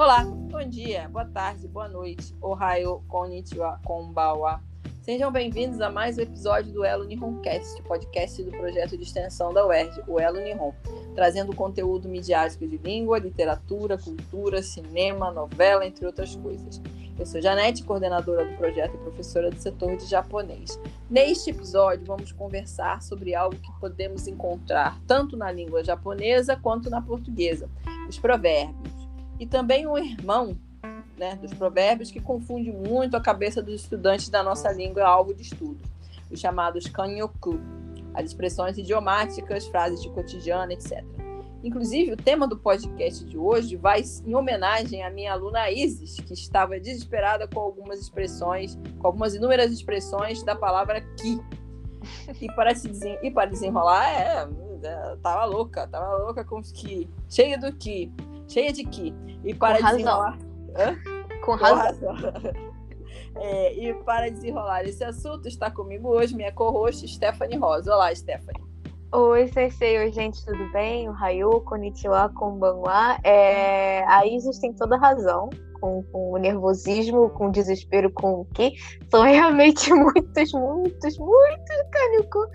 Olá, bom dia, boa tarde, boa noite. Ohio, konnichiwa, konbawa. Sejam bem-vindos a mais um episódio do Elo Nihoncast, podcast do projeto de extensão da UERJ, o Elo Nihon, trazendo conteúdo midiático de língua, literatura, cultura, cinema, novela, entre outras coisas. Eu sou Janete, coordenadora do projeto e professora do setor de japonês. Neste episódio, vamos conversar sobre algo que podemos encontrar tanto na língua japonesa quanto na portuguesa: os provérbios e também um irmão né, dos provérbios que confunde muito a cabeça dos estudantes da nossa língua alvo de estudo, os chamados kanyoku, as expressões idiomáticas, frases de cotidiano, etc. Inclusive, o tema do podcast de hoje vai em homenagem à minha aluna Isis, que estava desesperada com algumas expressões, com algumas inúmeras expressões da palavra ki. E para, se desen... e para desenrolar, é, é, tava louca, tava louca com os ki, cheia do ki cheia de que. E para Com desenrolar. Razão. Com, Com razão. razão. É, e para desenrolar esse assunto, está comigo hoje minha co-host Stephanie Rosa. Olá, Stephanie. Oi, Sensei, oi, gente, tudo bem? O Rayu, Konnichiwa, Konbanwa. É, a Isis tem toda razão com, com, o nervosismo, com o desespero, com o que são realmente muitos, muitos, muitos Kanyuku.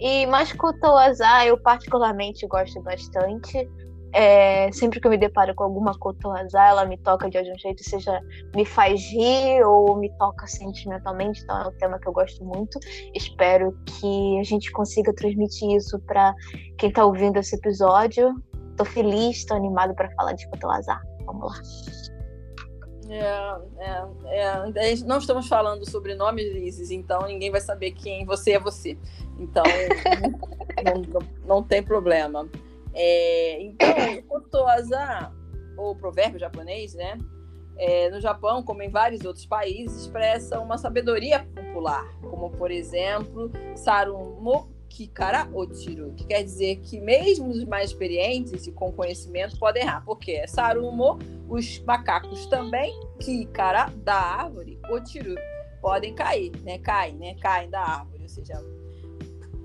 E Maskoto Azar eu particularmente gosto bastante. É, sempre que eu me deparo com alguma cotoazar, ela me toca de algum jeito, seja me faz rir ou me toca sentimentalmente, então é um tema que eu gosto muito. Espero que a gente consiga transmitir isso para quem está ouvindo esse episódio. Tô feliz, estou animado para falar de cotoazar. Vamos lá. É, é, é, não estamos falando sobre nomes Isis, então ninguém vai saber quem você é você. Então, não, não, não tem problema. É, então, o kotoaza, ou provérbio japonês, né? É, no Japão, como em vários outros países, expressa uma sabedoria popular, como por exemplo, Sarumo Kikara Otiru, que quer dizer que mesmo os mais experientes e com conhecimento podem errar, porque é Sarumo, os macacos também, Kikara, da árvore, Otiru, podem cair, né? Caem, né? Caem da árvore, ou seja,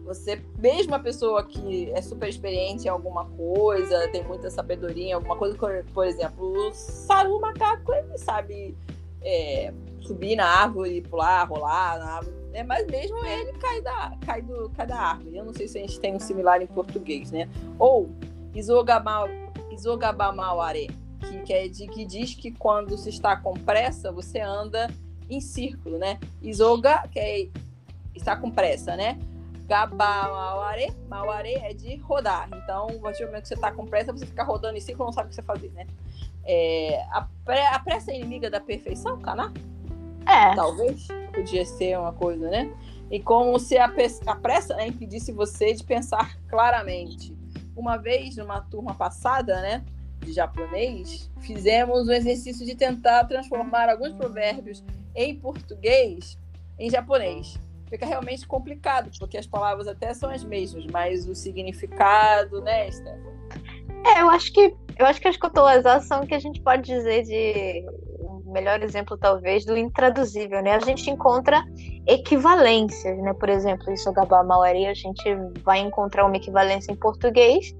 você, mesmo a pessoa que é super experiente em alguma coisa, tem muita sabedoria em alguma coisa, por exemplo, o Saru macaco, ele sabe é, subir na árvore, pular, rolar na árvore, né? mas mesmo ele cai da, cai, do, cai da árvore. Eu não sei se a gente tem um similar em português, né? Ou Isogabamaware, que, que, é de, que diz que quando se está com pressa, você anda em círculo, né? Isoga, que é está com pressa, né? Gaba Mauare, Mauare é de rodar. Então, a partir do momento que você está com pressa, você fica rodando em ciclo não sabe o que você fazer, né? É, a, pre, a pressa é inimiga da perfeição, Caná? É. Talvez. Podia ser uma coisa, né? E como se a, a pressa né, impedisse você de pensar claramente. Uma vez, numa turma passada, né? De japonês, fizemos o exercício de tentar transformar alguns provérbios em português em japonês fica realmente complicado, porque as palavras até são as mesmas, mas o significado, né, Stefano? É, eu acho que eu acho que as cotolas são o que a gente pode dizer de o melhor exemplo talvez do intraduzível, né? A gente encontra equivalências, né? Por exemplo, em Sogabá Mauari a gente vai encontrar uma equivalência em português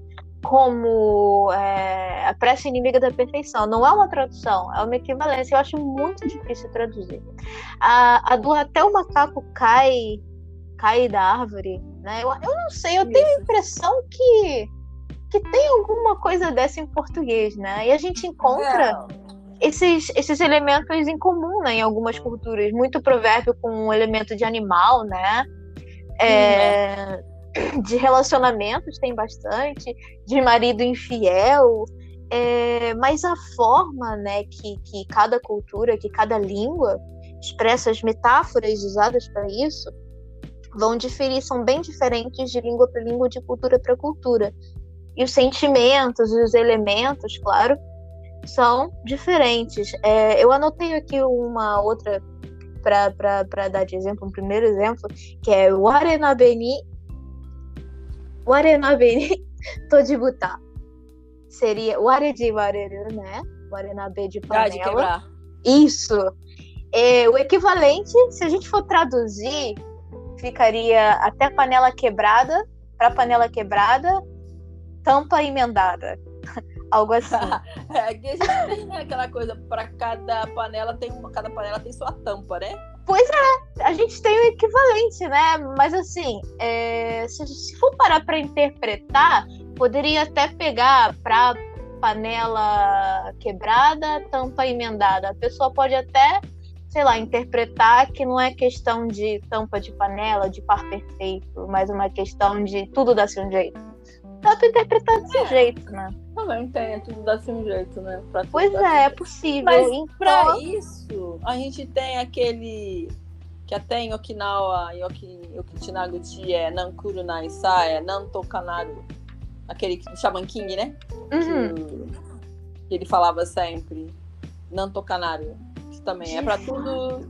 como é, a pressa inimiga da perfeição. Não é uma tradução, é uma equivalência. Eu acho muito difícil traduzir. A, a do até o macaco cai cai da árvore, né? Eu, eu não sei, eu Isso. tenho a impressão que que tem alguma coisa dessa em português, né? E a gente encontra é. esses, esses elementos em comum né, em algumas culturas. Muito provérbio com um elemento de animal, né? É, né? De relacionamentos tem bastante, de marido infiel, é, mas a forma né, que, que cada cultura, que cada língua expressa as metáforas usadas para isso vão diferir, são bem diferentes de língua para língua, de cultura para cultura. E os sentimentos e os elementos, claro, são diferentes. É, eu anotei aqui uma outra para dar de exemplo, um primeiro exemplo, que é o Arenabeni 我のべに閉じ蓋 seria o are de wareru, né? Warenabe de panela. de quebrar. Isso. É, o equivalente, se a gente for traduzir, ficaria até panela quebrada, para panela quebrada, tampa emendada. Algo assim. é que a gente tem né, aquela coisa, para cada panela tem uma, cada panela tem sua tampa, né? Pois é, a gente tem o equivalente, né? Mas assim, é, se, se for parar para interpretar, poderia até pegar para panela quebrada, tampa emendada. A pessoa pode até, sei lá, interpretar que não é questão de tampa de panela, de par perfeito, mas uma questão de tudo dá-se um jeito. Dá pra interpretar desse é. jeito, né? Também tem, tudo dá-se um jeito, né? Pra pois é, é possível. Mas então... pra isso, a gente tem aquele que até em Okinawa, em Okinaguchi é Nankuru Naisa, é Nantokanaru aquele Shaman King, né? Uhum. Que, ele falava sempre. Nanto Canário. Que também é para tudo.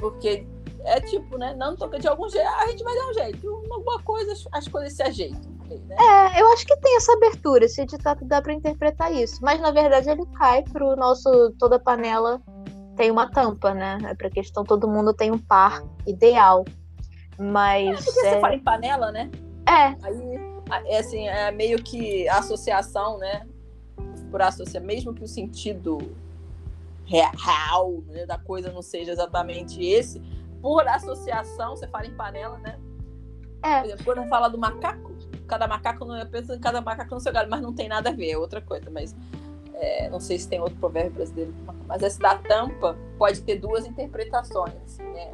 Porque é tipo, né? Não toca de algum jeito. A gente vai dar um jeito. Alguma coisa, as coisas se ajeitam. Né? É, eu acho que tem essa abertura. Esse ditado dá para interpretar isso. Mas na verdade ele cai pro nosso. Toda panela tem uma tampa, né? É pra questão todo mundo tem um par ideal. Mas. É porque é... você fala em panela, né? É. Aí, é assim, é meio que associação, né? Por associação, mesmo que o sentido real né, da coisa não seja exatamente esse, por associação, você fala em panela, né? É. Por exemplo, quando fala do macaco, cada macaco, eu penso em cada macaco no seu galho, mas não tem nada a ver, é outra coisa. Mas é, não sei se tem outro provérbio brasileiro. Mas esse da tampa pode ter duas interpretações, né?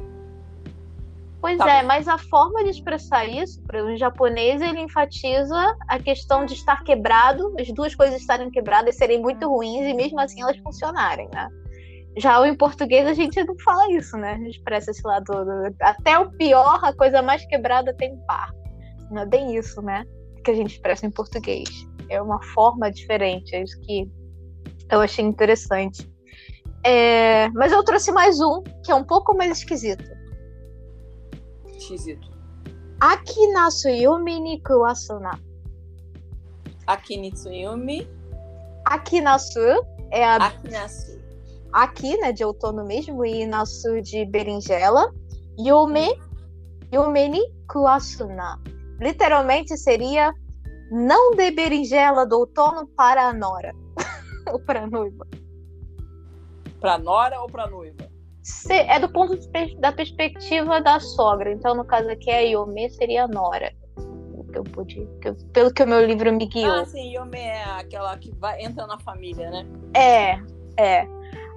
Pois tá. é, mas a forma de expressar isso, para o japonês, ele enfatiza a questão de estar quebrado, as duas coisas estarem quebradas serem muito ruins e mesmo assim elas funcionarem, né? Já em português a gente não fala isso, né? A gente expressa esse lado. Até o pior, a coisa mais quebrada tem par. Não é bem isso, né? Que a gente expressa em português. É uma forma diferente. É isso que eu achei interessante. É... Mas eu trouxe mais um, que é um pouco mais esquisito esquisito. Akinasuyumi ni kuwasuna. Akinitsuyumi. Akinasu é a. Akinasu. Aki, né, de outono mesmo, e Nasu de berinjela. Yume, Yume ni kuwasuna. Literalmente seria não dê berinjela do outono para a nora. ou para a noiva. Para nora ou para noiva? é do ponto de, da perspectiva da sogra. Então, no caso aqui, a Yome seria a Nora. Que eu pude, que eu, pelo que o meu livro me guiou. Ah, sim, Yome é aquela que vai, entra na família, né? É, é.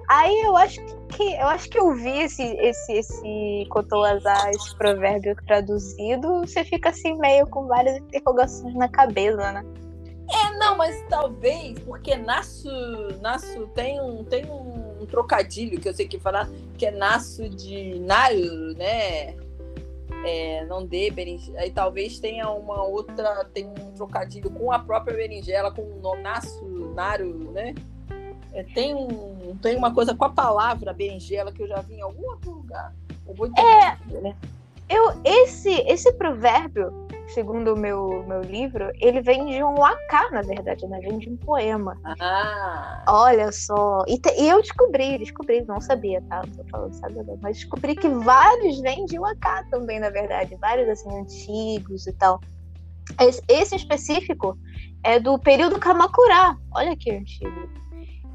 Aí eu acho que eu acho que eu vi esse esse esse Kotowazar, esse provérbio traduzido, você fica assim meio com várias interrogações na cabeça, né? É, não, mas talvez porque Nasu, Nasu tem um tem um trocadilho que eu sei que falar, que é naço de Naru, né? É, não dê berinjela. Aí talvez tenha uma outra, tem um trocadilho com a própria berinjela, com o naço, Naru, né? É, tem, um, tem uma coisa com a palavra berinjela que eu já vi em algum outro lugar. Eu vou é, né? eu, esse, esse provérbio segundo o meu, meu livro, ele vem de um waka, na verdade, né? Vem de um poema. Ah. Olha só. E, te, e eu descobri, descobri, não sabia, tá? Não tô falando, sabe? Mas descobri que vários vêm de waka também, na verdade. Vários, assim, antigos e tal. Esse, esse específico é do período Kamakura. Olha que antigo.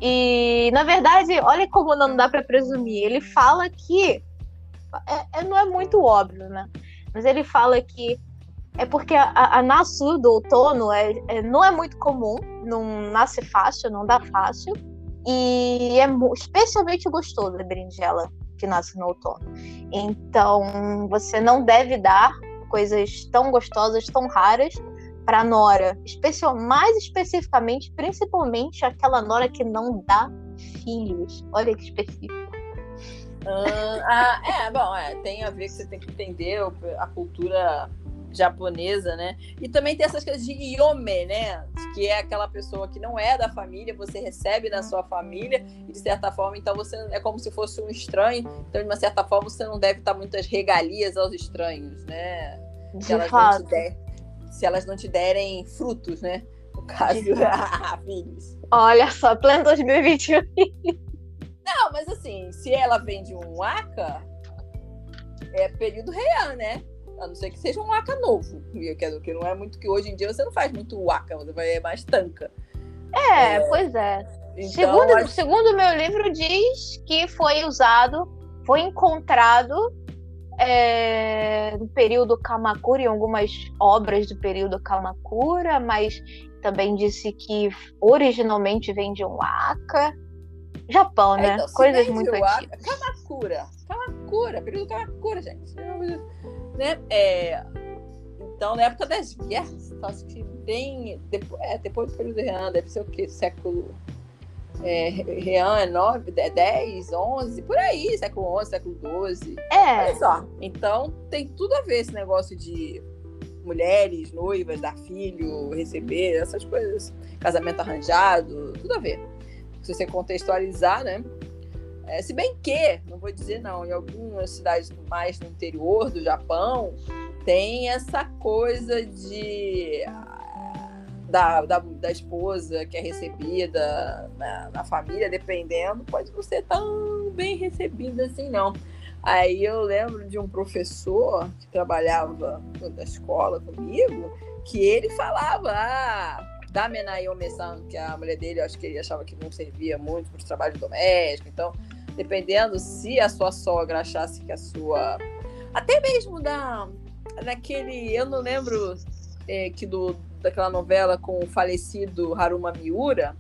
E, na verdade, olha como não dá para presumir. Ele fala que. É, é, não é muito óbvio, né? Mas ele fala que é porque a, a do outono é, é, não é muito comum, não nasce fácil, não dá fácil, e é especialmente gostoso a berinjela que nasce no outono. Então, você não deve dar coisas tão gostosas, tão raras para nora, especial, mais especificamente, principalmente aquela nora que não dá filhos. Olha que específico. ah, é, bom, é, tem a ver que você tem que entender a cultura japonesa, né? E também tem essas coisas de yome, né? Que é aquela pessoa que não é da família, você recebe na sua família, e de certa forma, então você é como se fosse um estranho, então de uma certa forma você não deve dar muitas regalias aos estranhos, né? Se elas, não te, se elas não te derem frutos, né? No caso, filhos. Olha só, plano 2021. Não, mas assim, se ela vem de um Aka, é período real, né? A não ser que seja um waka novo. Que não é muito que hoje em dia você não faz muito waka, você vai mais tanca. É, é... pois é. Então, segundo, acho... segundo o meu livro diz que foi usado, foi encontrado é, no período Kamakura, em algumas obras do período Kamakura, mas também disse que originalmente vem de um Aka. Japão, né? Então, Coisas muito antigas. Kamakura. Kamakura, período Kamakura, gente. Né? É, então, na época das guerras, acho que bem. Depois, é, depois do período Heian, deve ser o quê? Século é, Rian é 9, 10, 11, por aí, século 11, século 12. É. Olha só. Então, tem tudo a ver esse negócio de mulheres, noivas, dar filho, receber, essas coisas. Casamento arranjado, tudo a ver. Se você contextualizar, né? É, se bem que, não vou dizer não, em algumas cidades mais no interior do Japão, tem essa coisa de da, da, da esposa que é recebida na, na, família, dependendo, pode não ser tão bem recebida assim, não. Aí eu lembro de um professor que trabalhava na escola comigo, que ele falava, ah, da Menayome-san, que a mulher dele, eu acho que ele achava que não servia muito para os trabalhos domésticos, então, dependendo se a sua sogra achasse que a sua... Até mesmo da... Naquele... Eu não lembro é, que do daquela novela com o falecido Haruma Miura,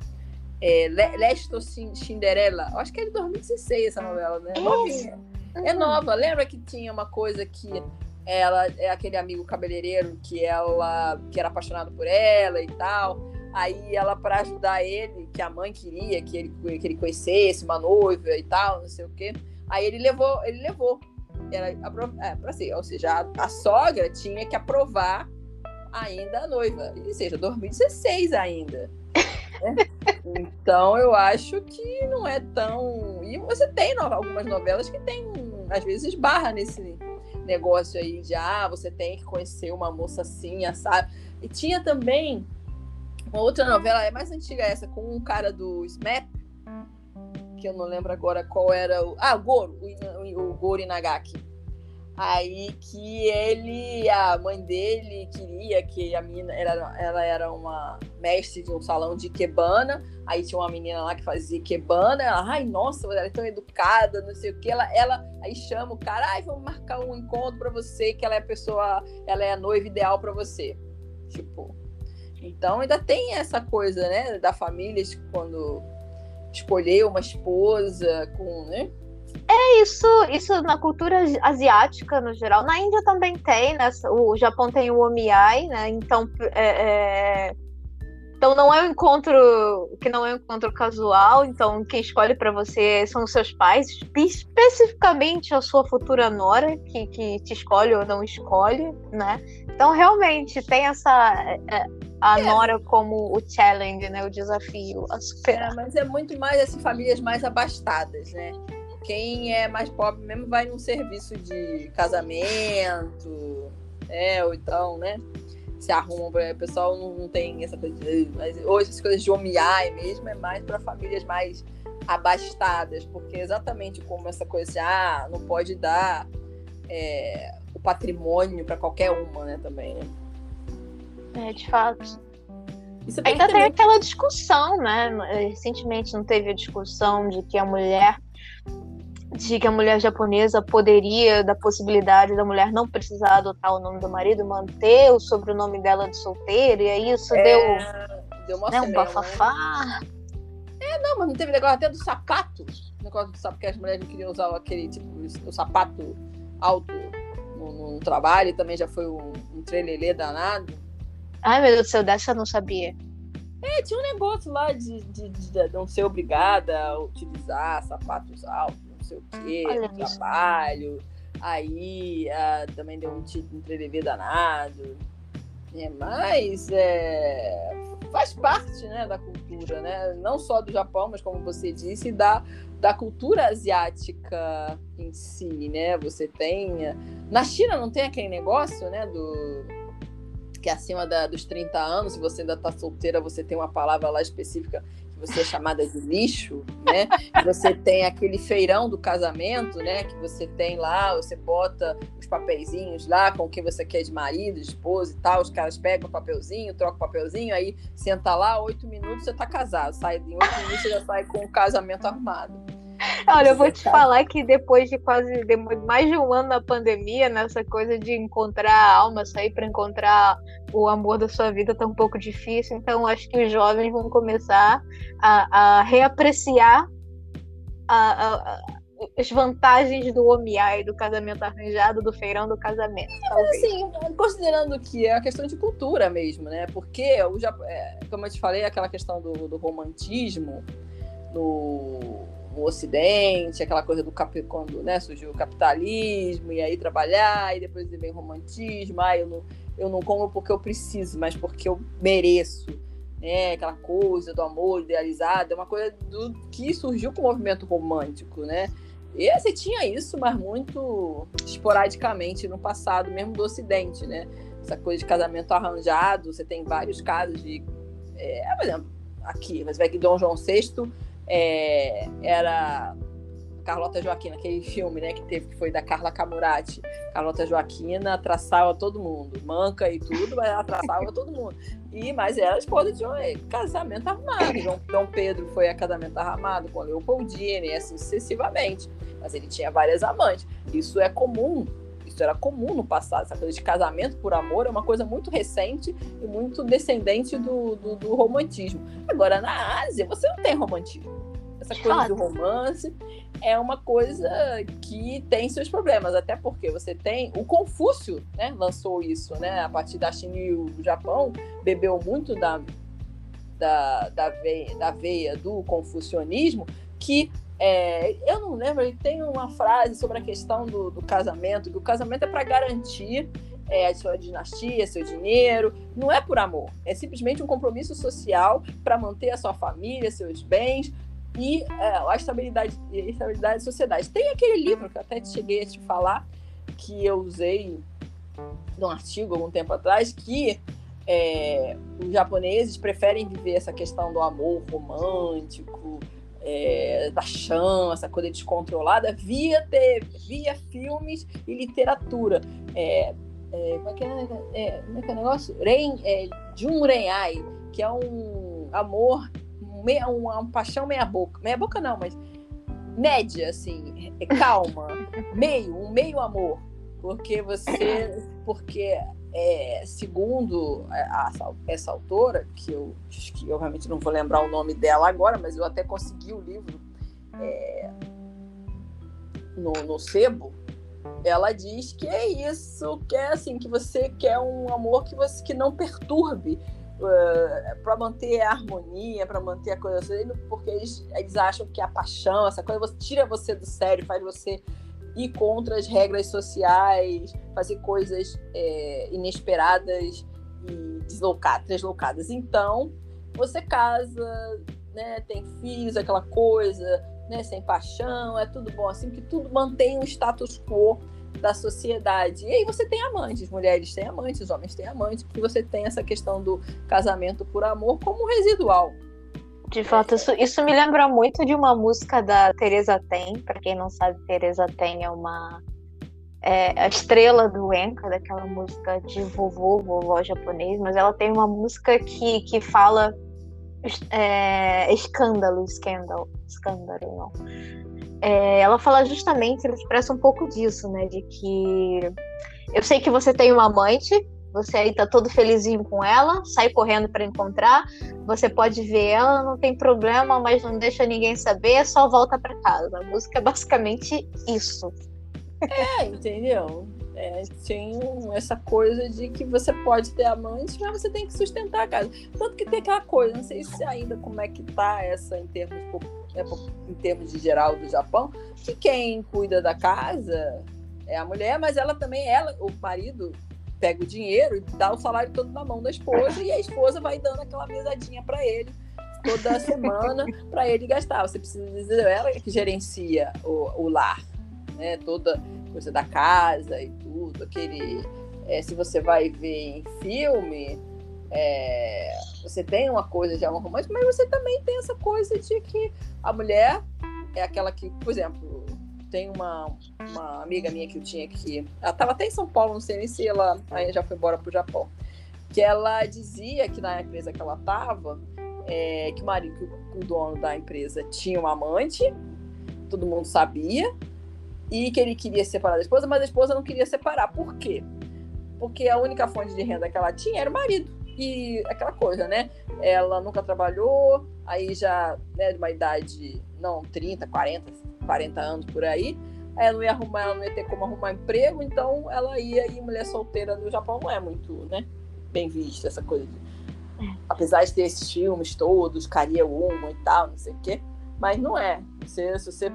é, Lesto Cinderela. Acho que é de 2016 essa novela, né? Novinha. É nova. Lembra que tinha uma coisa que ela é aquele amigo cabeleireiro que ela que era apaixonado por ela e tal. Aí ela para ajudar ele, que a mãe queria que ele que ele conhecesse uma noiva e tal, não sei o quê. Aí ele levou, ele levou. Era, é, para ser, ou seja, a, a sogra tinha que aprovar ainda noiva. E seja, 2016 ainda. Né? Então eu acho que não é tão. E você tem algumas novelas que tem, às vezes, barra nesse negócio aí de ah, você tem que conhecer uma moça assim, sabe? E tinha também uma outra novela, é mais antiga essa, com um cara do SMAP, que eu não lembro agora qual era o. Ah, o Goro, o, o Goro Inagaki Aí que ele, a mãe dele queria que a menina, era, ela era uma mestre de um salão de quebana, aí tinha uma menina lá que fazia quebana, ela, ai, nossa, ela é tão educada, não sei o que, ela, ela aí chama o cara, ai, vamos marcar um encontro para você, que ela é a pessoa, ela é a noiva ideal para você. Tipo, então ainda tem essa coisa, né, da família quando escolher uma esposa com, né, é isso, isso na cultura asiática no geral. Na Índia também tem, né? O Japão tem o omiai, né? Então, é, é... então não é um encontro que não é um encontro casual. Então quem escolhe para você são os seus pais, especificamente a sua futura nora que, que te escolhe ou não escolhe, né? Então realmente tem essa é, é a é. nora como o challenge, né? O desafio a superar. É, mas é muito mais essas famílias mais abastadas, né? Quem é mais pobre mesmo vai num serviço de casamento, é, ou então, né? Se arrumam, o pessoal não, não, tem essa coisa de, mas hoje as coisas de omiai mesmo é mais para famílias mais abastadas, porque exatamente como essa coisa de, ah, não pode dar é, o patrimônio para qualquer uma, né, também, né? É, de fato. Ainda tem aquela discussão, né? Recentemente não teve a discussão de que a mulher de que a mulher japonesa poderia, da possibilidade da mulher não precisar adotar o nome do marido, manter o sobrenome dela de solteira, e aí isso é, deu, deu uma né, um bafafá. Né? É, não, mas não teve negócio até do sapato. Negócio do sapato, porque as mulheres não queriam usar aquele tipo, o sapato alto no, no trabalho, e também já foi um, um trelelê danado. Ai, meu Deus do céu, dessa eu não sabia. É, tinha um negócio lá de, de, de, não ser obrigada a utilizar sapatos altos não sei o quê, no trabalho. Aí uh, também deu um título de danado. É, mas é, faz parte né, da cultura, né? não só do Japão, mas como você disse, da, da cultura asiática em si. Né? Você tem. Na China não tem aquele negócio né, do que é acima da, dos 30 anos, se você ainda está solteira, você tem uma palavra lá específica você é chamada de lixo, né? Você tem aquele feirão do casamento, né? Que você tem lá, você bota os papeizinhos lá com quem você quer de marido, de esposa e tal. Os caras pegam o papelzinho, trocam o papelzinho, aí senta lá, oito minutos você tá casado. Sai em oito minutos você já sai com o casamento arrumado. Olha, eu vou te falar que depois de quase de mais de um ano na pandemia, nessa coisa de encontrar a alma, sair para encontrar o amor da sua vida tá um pouco difícil. Então, acho que os jovens vão começar a, a reapreciar a, a, as vantagens do e do casamento arranjado, do feirão do casamento. Mas, assim, considerando que é a questão de cultura mesmo, né? Porque, o, é, como eu te falei, aquela questão do, do romantismo no no Ocidente, aquela coisa do cap... quando né, surgiu o capitalismo, e aí trabalhar, e depois vem o romantismo, ah, eu não, eu não como porque eu preciso, mas porque eu mereço. Né? Aquela coisa do amor idealizado, é uma coisa do que surgiu com o movimento romântico, né? E você tinha isso, mas muito esporadicamente no passado, mesmo do Ocidente, né? Essa coisa de casamento arranjado, você tem vários casos de. É, por exemplo, aqui, você vai que Dom João VI é, era Carlota Joaquina, aquele filme né, que teve, que foi da Carla Camurati. Carlota Joaquina traçava todo mundo, manca e tudo, mas ela traçava todo mundo. E, mas era esposa de um é, casamento armado. João Dom Pedro foi a casamento armado com Leopoldina e assim sucessivamente. Mas ele tinha várias amantes. Isso é comum isso era comum no passado. Essa coisa de casamento por amor é uma coisa muito recente e muito descendente do, do, do romantismo. Agora, na Ásia, você não tem romantismo. Essa coisa do romance é uma coisa que tem seus problemas, até porque você tem. O Confúcio né, lançou isso, né? A partir da China e o Japão, bebeu muito da, da, da, veia, da veia do confucionismo, que é, eu não lembro, ele tem uma frase sobre a questão do, do casamento, que o casamento é para garantir é, a sua dinastia, seu dinheiro, não é por amor, é simplesmente um compromisso social para manter a sua família, seus bens e é, a estabilidade, a estabilidade da sociedade. Tem aquele livro que eu até cheguei a te falar, que eu usei num artigo algum tempo atrás, que é, os japoneses preferem viver essa questão do amor romântico, é, da essa coisa descontrolada, via TV, via filmes e literatura. É, é, como, é que é, é, como é que é o negócio? Ren, é, Junrenai, que é um amor, meia, uma, uma paixão meia boca. Meia boca não, mas média, assim, é calma, meio, um meio amor. Porque você. Porque é, segundo a, essa autora, que eu que obviamente não vou lembrar o nome dela agora, mas eu até consegui o livro é, no, no sebo, ela diz que é isso, que é assim, que você quer um amor que você que não perturbe uh, é, para manter a harmonia, para manter a coisa porque eles, eles acham que a paixão, essa coisa, você, tira você do sério, faz você ir contra as regras sociais, fazer coisas é, inesperadas e deslocadas, deslocadas. Então, você casa, né, tem filhos, aquela coisa, né, sem paixão, é tudo bom assim, que tudo mantém o status quo da sociedade. E aí você tem amantes, mulheres têm amantes, homens têm amantes, porque você tem essa questão do casamento por amor como residual. De fato, isso, isso me lembra muito de uma música da Teresa Ten. Para quem não sabe, Teresa Ten é uma é, a estrela do Enka, daquela música de vovô, vovó japonês, mas ela tem uma música que, que fala é, escândalo, escândalo, escândalo, não. É, ela fala justamente, ela expressa um pouco disso, né? De que eu sei que você tem uma amante, você aí tá todo felizinho com ela, sai correndo para encontrar, você pode ver ela, não tem problema, mas não deixa ninguém saber, só volta para casa. A música é basicamente isso. É, entendeu? É, tem essa coisa de que você pode ter amante, mas você tem que sustentar a casa. Tanto que tem aquela coisa, não sei se ainda como é que tá essa em termos, é, em termos de geral do Japão, que quem cuida da casa é a mulher, mas ela também, ela, o marido pega o dinheiro e dá o salário todo na mão da esposa e a esposa vai dando aquela mesadinha para ele toda semana para ele gastar. Você precisa dizer, ela que gerencia o, o lar, né? Toda coisa da casa e tudo, aquele. É, se você vai ver em filme, é, você tem uma coisa de amor romântico, mas você também tem essa coisa de que a mulher é aquela que, por exemplo, tem uma, uma amiga minha que eu tinha aqui, ela estava até em São Paulo, não sei nem se ela aí já foi embora para o Japão, que ela dizia que na empresa que ela estava, é, que o marido, que o dono da empresa tinha um amante, todo mundo sabia, e que ele queria separar da esposa, mas a esposa não queria separar. Por quê? Porque a única fonte de renda que ela tinha era o marido. E aquela coisa, né? Ela nunca trabalhou, aí já, né, de uma idade, não, 30, 40, 40 anos por aí. Ela não ia arrumar, ela não ia ter como arrumar emprego, então ela ia e mulher solteira no Japão não é muito, né? Bem vista essa coisa de apesar de ter esses filmes todos, Caria Uma e tal, não sei o quê, mas não é. Você, se você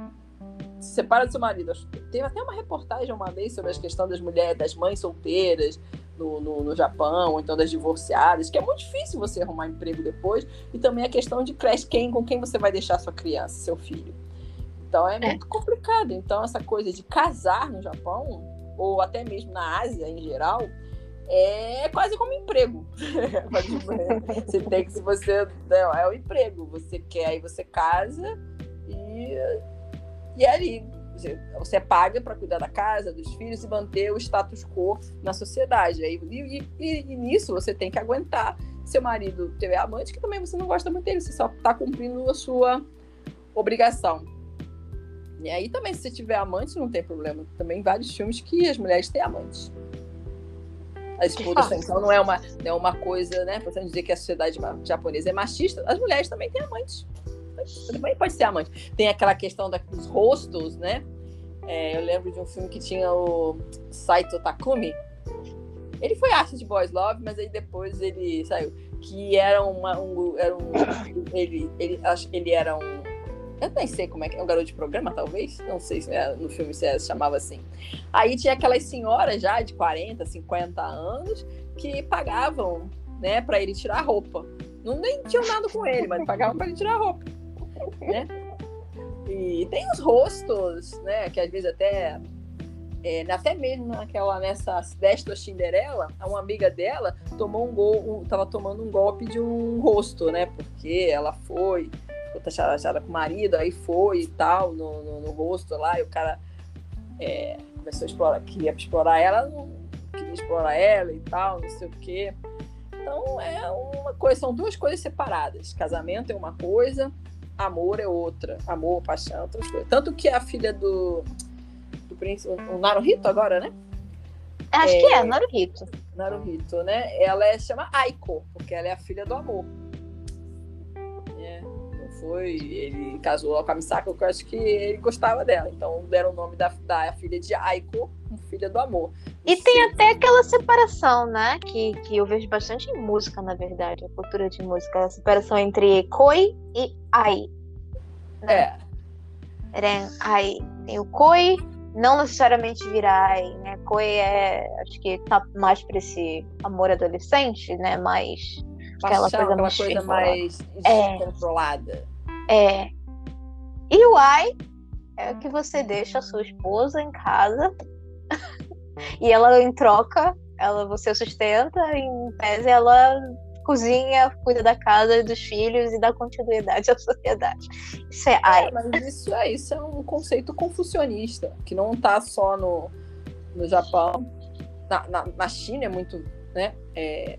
se separa do seu marido. Teve até uma reportagem uma vez sobre a questão das mulheres, das mães solteiras no, no, no, Japão, ou então das divorciadas, que é muito difícil você arrumar emprego depois, e também a questão de crash quem, com quem você vai deixar sua criança, seu filho. Então é, é muito complicado. Então, essa coisa de casar no Japão, ou até mesmo na Ásia em geral, é quase como emprego. você tem que, se você. Não, é o emprego. Você quer, aí você casa e, e é ali. Você, você paga para cuidar da casa, dos filhos e manter o status quo na sociedade. Aí, e, e, e nisso você tem que aguentar. Seu marido tiver amante, que também você não gosta muito dele, você só está cumprindo a sua obrigação. E aí também, se você tiver amante, não tem problema. Também vários filmes que as mulheres têm amantes a disputa. Então não é uma, não é uma coisa, né? Você dizer que a sociedade japonesa é machista, as mulheres também têm amante. Também pode ser amante. Tem aquela questão da, dos rostos, né? É, eu lembro de um filme que tinha o Saito Takumi. Ele foi arte de Boys Love, mas aí depois ele saiu. Que era uma. Um, era um, ele, ele, ele era um eu nem sei como é que é, um garoto de programa, talvez? Não sei se é, no filme se, é, se chamava assim. Aí tinha aquelas senhoras já de 40, 50 anos que pagavam, né, para ele tirar roupa. Não nem tinham nada com ele, mas pagavam para ele tirar roupa, né? E tem os rostos, né, que às vezes até é, até mesmo naquela nessa desta Cinderela, uma amiga dela tomou um gol, um, tava tomando um golpe de um rosto, né? Porque ela foi ficou taxada com o marido, aí foi e tal, no, no, no rosto lá, e o cara é, começou a explorar, queria explorar ela, não queria explorar ela e tal, não sei o quê. Então é uma coisa, são duas coisas separadas. Casamento é uma coisa, amor é outra. Amor, paixão, outras coisas. Tanto que a filha do, do príncipe, o Naruhito agora, né? Acho é, que é, Naruhito. Naruhito, né? Ela é, chama Aiko, porque ela é a filha do amor foi, ele casou com a Misaka, eu acho que ele gostava dela. Então deram o nome da, da filha de Aiko, filha do amor. E Sim. tem até aquela separação, né? Que, que eu vejo bastante em música, na verdade, a cultura de música, a separação entre Koi e Ai. Né? É. Ai. Tem o Koi, não necessariamente virar Ai, né? Koi é, acho que tá mais para esse amor adolescente, né? Mais aquela coisa, aquela mais, coisa mais é. controlada. É. E o ai é o que você deixa a sua esposa em casa e ela em troca, ela você sustenta, em tese ela cozinha, cuida da casa, dos filhos e dá continuidade à sociedade. Isso é ai. É, mas isso é, isso é um conceito confucionista, que não está só no, no Japão. Na, na, na China é muito, né? É,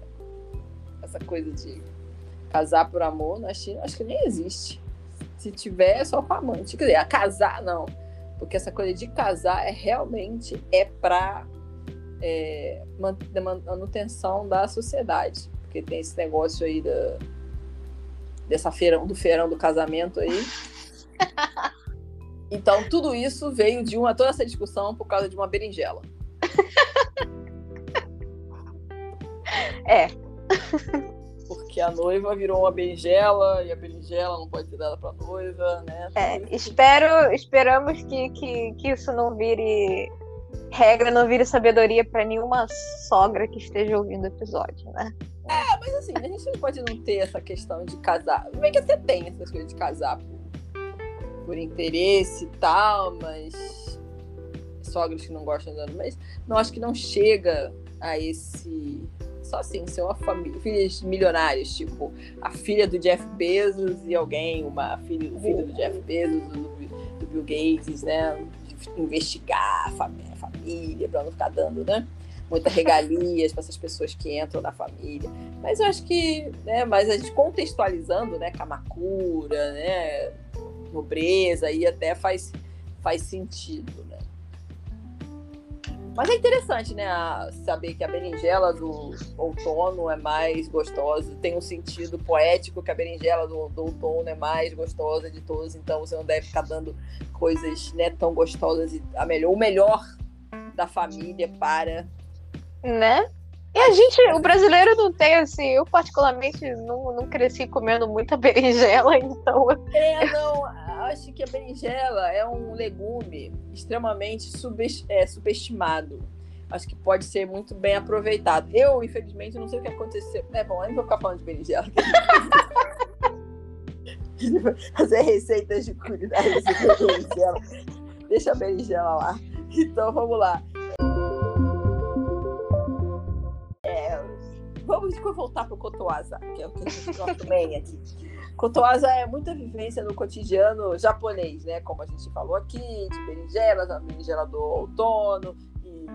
essa coisa de casar por amor na China, acho que nem existe. Se tiver, é só com amante. Quer dizer, a casar, não. Porque essa coisa de casar é realmente é para é, manutenção da sociedade. Porque tem esse negócio aí da, dessa feirão, do feirão do casamento aí. Então, tudo isso veio de uma, toda essa discussão por causa de uma berinjela. É, porque a noiva virou uma berinjela e a berinjela não pode ser dada para noiva, né? É, espero, esperamos que, que, que isso não vire regra, não vire sabedoria para nenhuma sogra que esteja ouvindo o episódio, né? É, mas assim, a gente não pode não ter essa questão de casar. Bem que até tem essas coisas de casar por, por interesse e tal, mas sogros que não gostam de mas não acho que não chega a esse só assim, são família, filhas milionários, tipo a filha do Jeff Bezos e alguém, uma filha, filho do Jeff Bezos, do, do Bill Gates, né? Investigar a família, família para não ficar dando, né? Muitas regalias para essas pessoas que entram na família. Mas eu acho que, né? Mas a gente contextualizando, né? Kamakura, né? Nobreza, aí até faz, faz sentido? Mas é interessante, né? saber que a berinjela do outono é mais gostosa, tem um sentido poético que a berinjela do, do outono é mais gostosa de todos, então você não deve ficar dando coisas né, tão gostosas e a melhor, o melhor da família para. Né? E a gente, o brasileiro não tem assim, eu particularmente não, não cresci comendo muita berinjela, então. É, não, acho que a berinjela é um legume extremamente é, subestimado. Acho que pode ser muito bem aproveitado. Eu, infelizmente, não sei o que aconteceu. É bom, eu não vou ficar falando de berinjela. Fazer receitas de culinária de berinjela. Deixa a berinjela lá. Então vamos lá. Vamos voltar para o Kotoasa, que é o que a gente gosta também aqui. Kotoasa é muita vivência no cotidiano japonês, né? Como a gente falou aqui, de berinjelas, a berinjela do outono e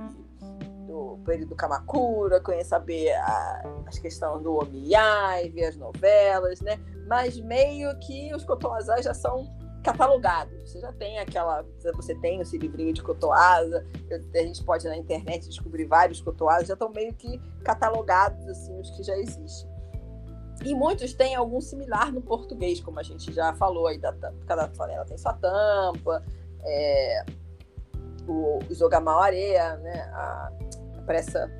do período Kamakura, conhecer saber a, as questões do omiyai, ver as novelas, né? Mas meio que os Kotoasas já são catalogados. Você já tem aquela. Você tem esse livrinho de cotoasa, a gente pode na internet descobrir vários cotoasas, já estão meio que catalogados, assim, os que já existem. E muitos têm algum similar no português, como a gente já falou aí, da, cada panela tem sua tampa, é, o, o areia, né? A, a pressa.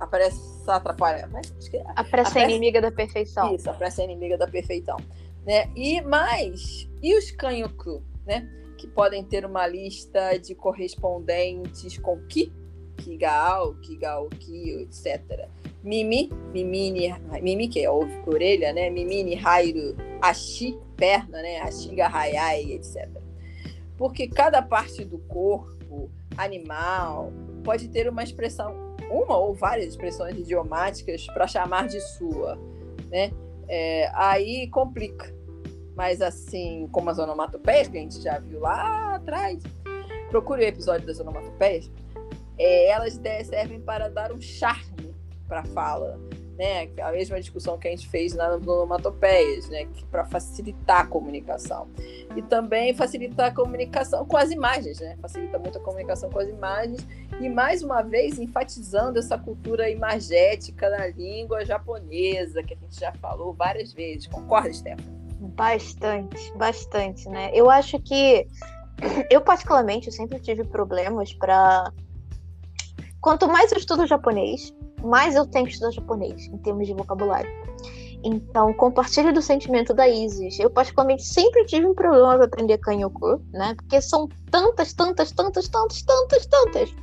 A pressa atrapalha. Mas, a pressa é inimiga da perfeição. Isso, a pressa é inimiga da perfeição. Né? E mais, e os kanyoku, né? Que podem ter uma lista de correspondentes com ki, kigaao, kigaoki, etc. Mimi, mimini, mimi que é orelha, né? Mimini, hairu, ashi, perna, né? Ashiga, hayai, etc. Porque cada parte do corpo animal pode ter uma expressão, uma ou várias expressões idiomáticas para chamar de sua, né? É, aí complica mas assim, como as onomatopeias, que a gente já viu lá atrás, procure o episódio das onomatopeias, é, elas servem para dar um charme para a fala, né? A mesma discussão que a gente fez nas onomatopeias, né? Para facilitar a comunicação. E também facilitar a comunicação com as imagens, né? Facilita muito a comunicação com as imagens. E mais uma vez enfatizando essa cultura imagética na língua japonesa, que a gente já falou várias vezes. Concorda, Stefano? Bastante, bastante, né? Eu acho que eu particularmente eu sempre tive problemas para quanto mais eu estudo japonês, mais eu tenho que estudar japonês em termos de vocabulário. Então, compartilho do sentimento da Isis. Eu, particularmente, sempre tive um problema para aprender Kanyoku, né? Porque são tantas, tantas, tantas, tantas, tantas, tantas,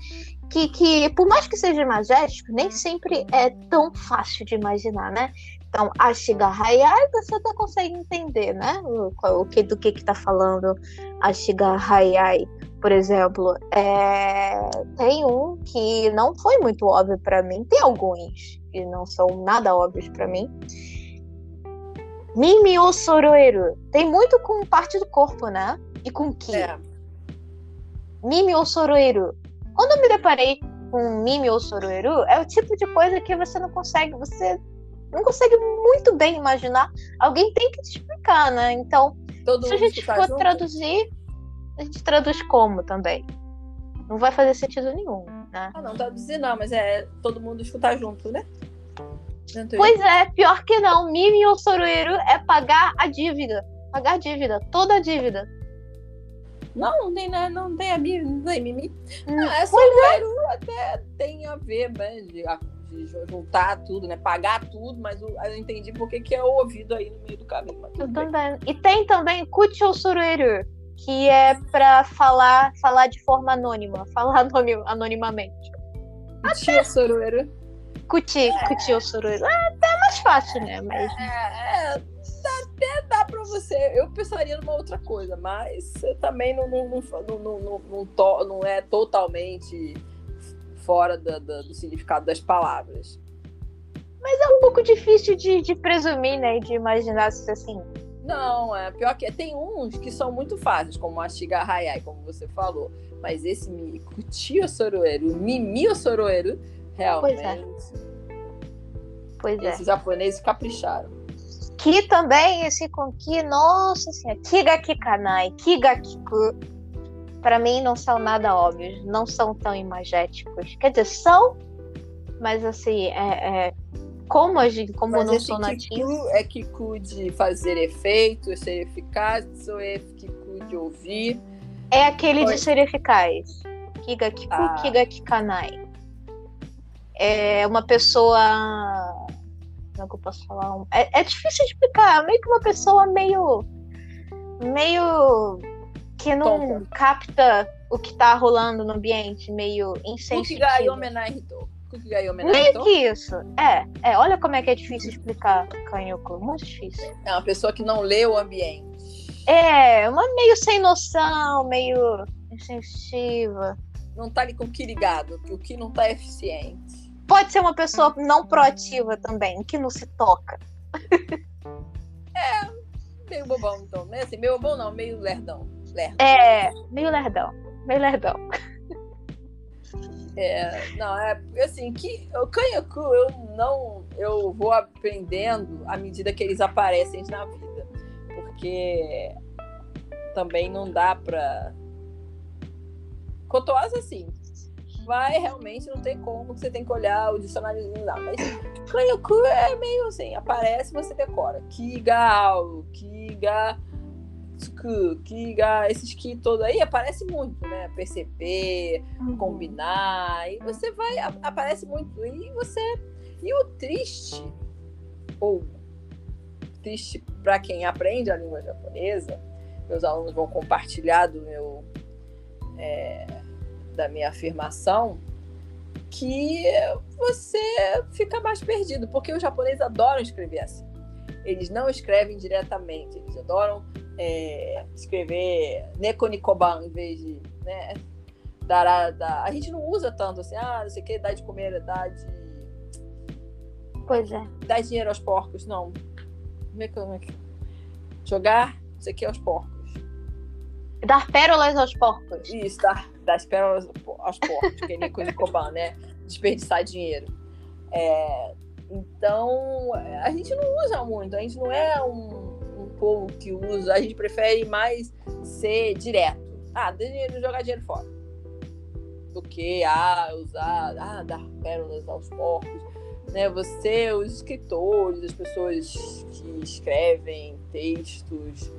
que, que por mais que seja imagético, nem sempre é tão fácil de imaginar, né? Então, Ashigahayai você até consegue entender, né? O, o que, do que que tá falando Ashigahayai, por exemplo. É, tem um que não foi muito óbvio para mim. Tem alguns que não são nada óbvios para mim. Mimi Osoroeru. Tem muito com parte do corpo, né? E com Ki. É. Mimi Osoroeru. Quando eu me deparei com Mimi Osoroeru, é o tipo de coisa que você não consegue, você não consegue muito bem imaginar. Alguém tem que te explicar, né? Então, Todo se a gente for junto? traduzir, a gente traduz como também. Não vai fazer sentido nenhum, né? Ah, não, traduzir não, mas é todo mundo escutar junto, né? Pois é, pior que não. Mimi ou Soroeiro é pagar a dívida. Pagar a dívida, toda a dívida. Não, não tem, né? não tem a Mimi, não tem Mimi. Hum, ah, é Soroeiro é. até tem a ver, né? De de juntar tudo, né? Pagar tudo, mas eu, eu entendi porque que é o ouvido aí no meio do caminho. Eu também. E tem também Kucho Surueru, que é para falar, falar de forma anônima, falar anonimamente. Kuchi Surueru. Kuchi, é. Kuchi Surueru. É até mais fácil, né? Mas... É, é, até dá para você. Eu pensaria numa outra coisa, mas também não, não, não, não, não, não, não, não é totalmente fora da, da, do significado das palavras. Mas é um pouco difícil de, de presumir, né? De imaginar se assim. Não, é pior que tem uns que são muito fáceis, como a Shigarayai, como você falou. Mas esse Mikuchi Soroeru, Mimi Soroeru, realmente. Pois é. Pois é. Esses japoneses capricharam. Que também, esse com que, nossa senhora, Kigakikanai, Kigakiku, para mim não são nada óbvios, não são tão imagéticos. Quer dizer, são, mas assim, é, é como a gente, como mas não sou nativo. é Kiku de fazer efeito, ser eficaz, ou é Kiku de ouvir? É aquele de ser eficaz. Kigakiku, ah. Kigakikanai. É uma pessoa como é que eu posso falar? É, é difícil de explicar. É meio que uma pessoa meio. meio. Que não capta o que tá rolando no ambiente, meio insensível. Meio que isso. É, é, olha como é que é difícil explicar, Kanyoko. Muito difícil. É uma pessoa que não lê o ambiente. É, uma meio sem noção, meio insensitiva. Não tá ali com o que ligado, o que não tá eficiente. Pode ser uma pessoa não proativa também, que não se toca. é, meio bobão, então, né? Assim, meio bobão não, meio lerdão. Lerdão. É, meio lerdão. Meio lerdão. É, não, é assim, que o Kanyaku eu não. Eu vou aprendendo à medida que eles aparecem na vida. Porque também não dá pra. Cotoasa, assim, vai realmente não tem como, você tem que olhar o dicionáriozinho lá. Mas Kanyoku é meio assim, aparece você decora. Kiga Ao, Kiga Tsuku, Kiga, esses ki todo aí aparece muito, né? Perceber, uhum. combinar, e você vai, aparece muito. E você. E o triste, ou triste para quem aprende a língua japonesa, meus alunos vão compartilhar do meu. É, da minha afirmação que você fica mais perdido, porque os japoneses adoram escrever assim. Eles não escrevem diretamente, eles adoram é, escrever nekonikoban em vez de. Né, dar, dar, a gente não usa tanto assim, ah, não sei o que, dar de comer, dar de. Pois é. Dar dinheiro aos porcos, não. Como é que, como é que... Jogar, não sei o que, aos porcos. Dar pérolas aos porcos. Isso, dar, dar pérolas aos porcos, que é Coban, né? Desperdiçar dinheiro. É, então, a gente não usa muito, a gente não é um povo que usa, a gente prefere mais ser direto. Ah, dinheiro, jogar dinheiro fora. Do que ah, usar, ah, dar pérolas aos porcos. Né? Você, os escritores, as pessoas que escrevem textos,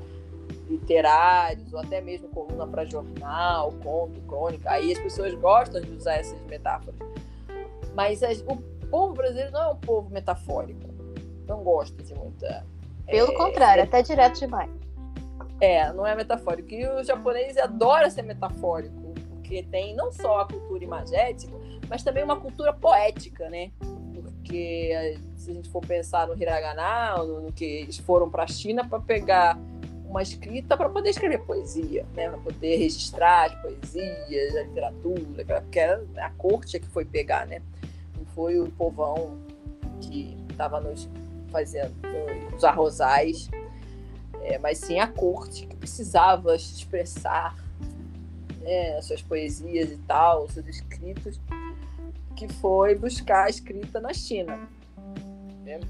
literários, ou até mesmo coluna para jornal, conto, crônica. Aí as pessoas gostam de usar essas metáforas. Mas as, o povo brasileiro não é um povo metafórico. Não gosta de muita. Pelo é, contrário, é, até direto demais. É, não é metafórico. E o japonês adora ser metafórico, porque tem não só a cultura imagética, mas também uma cultura poética, né? Porque se a gente for pensar no hiragana, no, no que eles foram para a China para pegar uma escrita para poder escrever poesia, né? para poder registrar as poesias, a literatura, que era a corte que foi pegar, né? Não foi o povão que estava nos fazendo os arrozais, é, mas sim a corte que precisava expressar né, suas poesias e tal, seus escritos, que foi buscar a escrita na China. Né?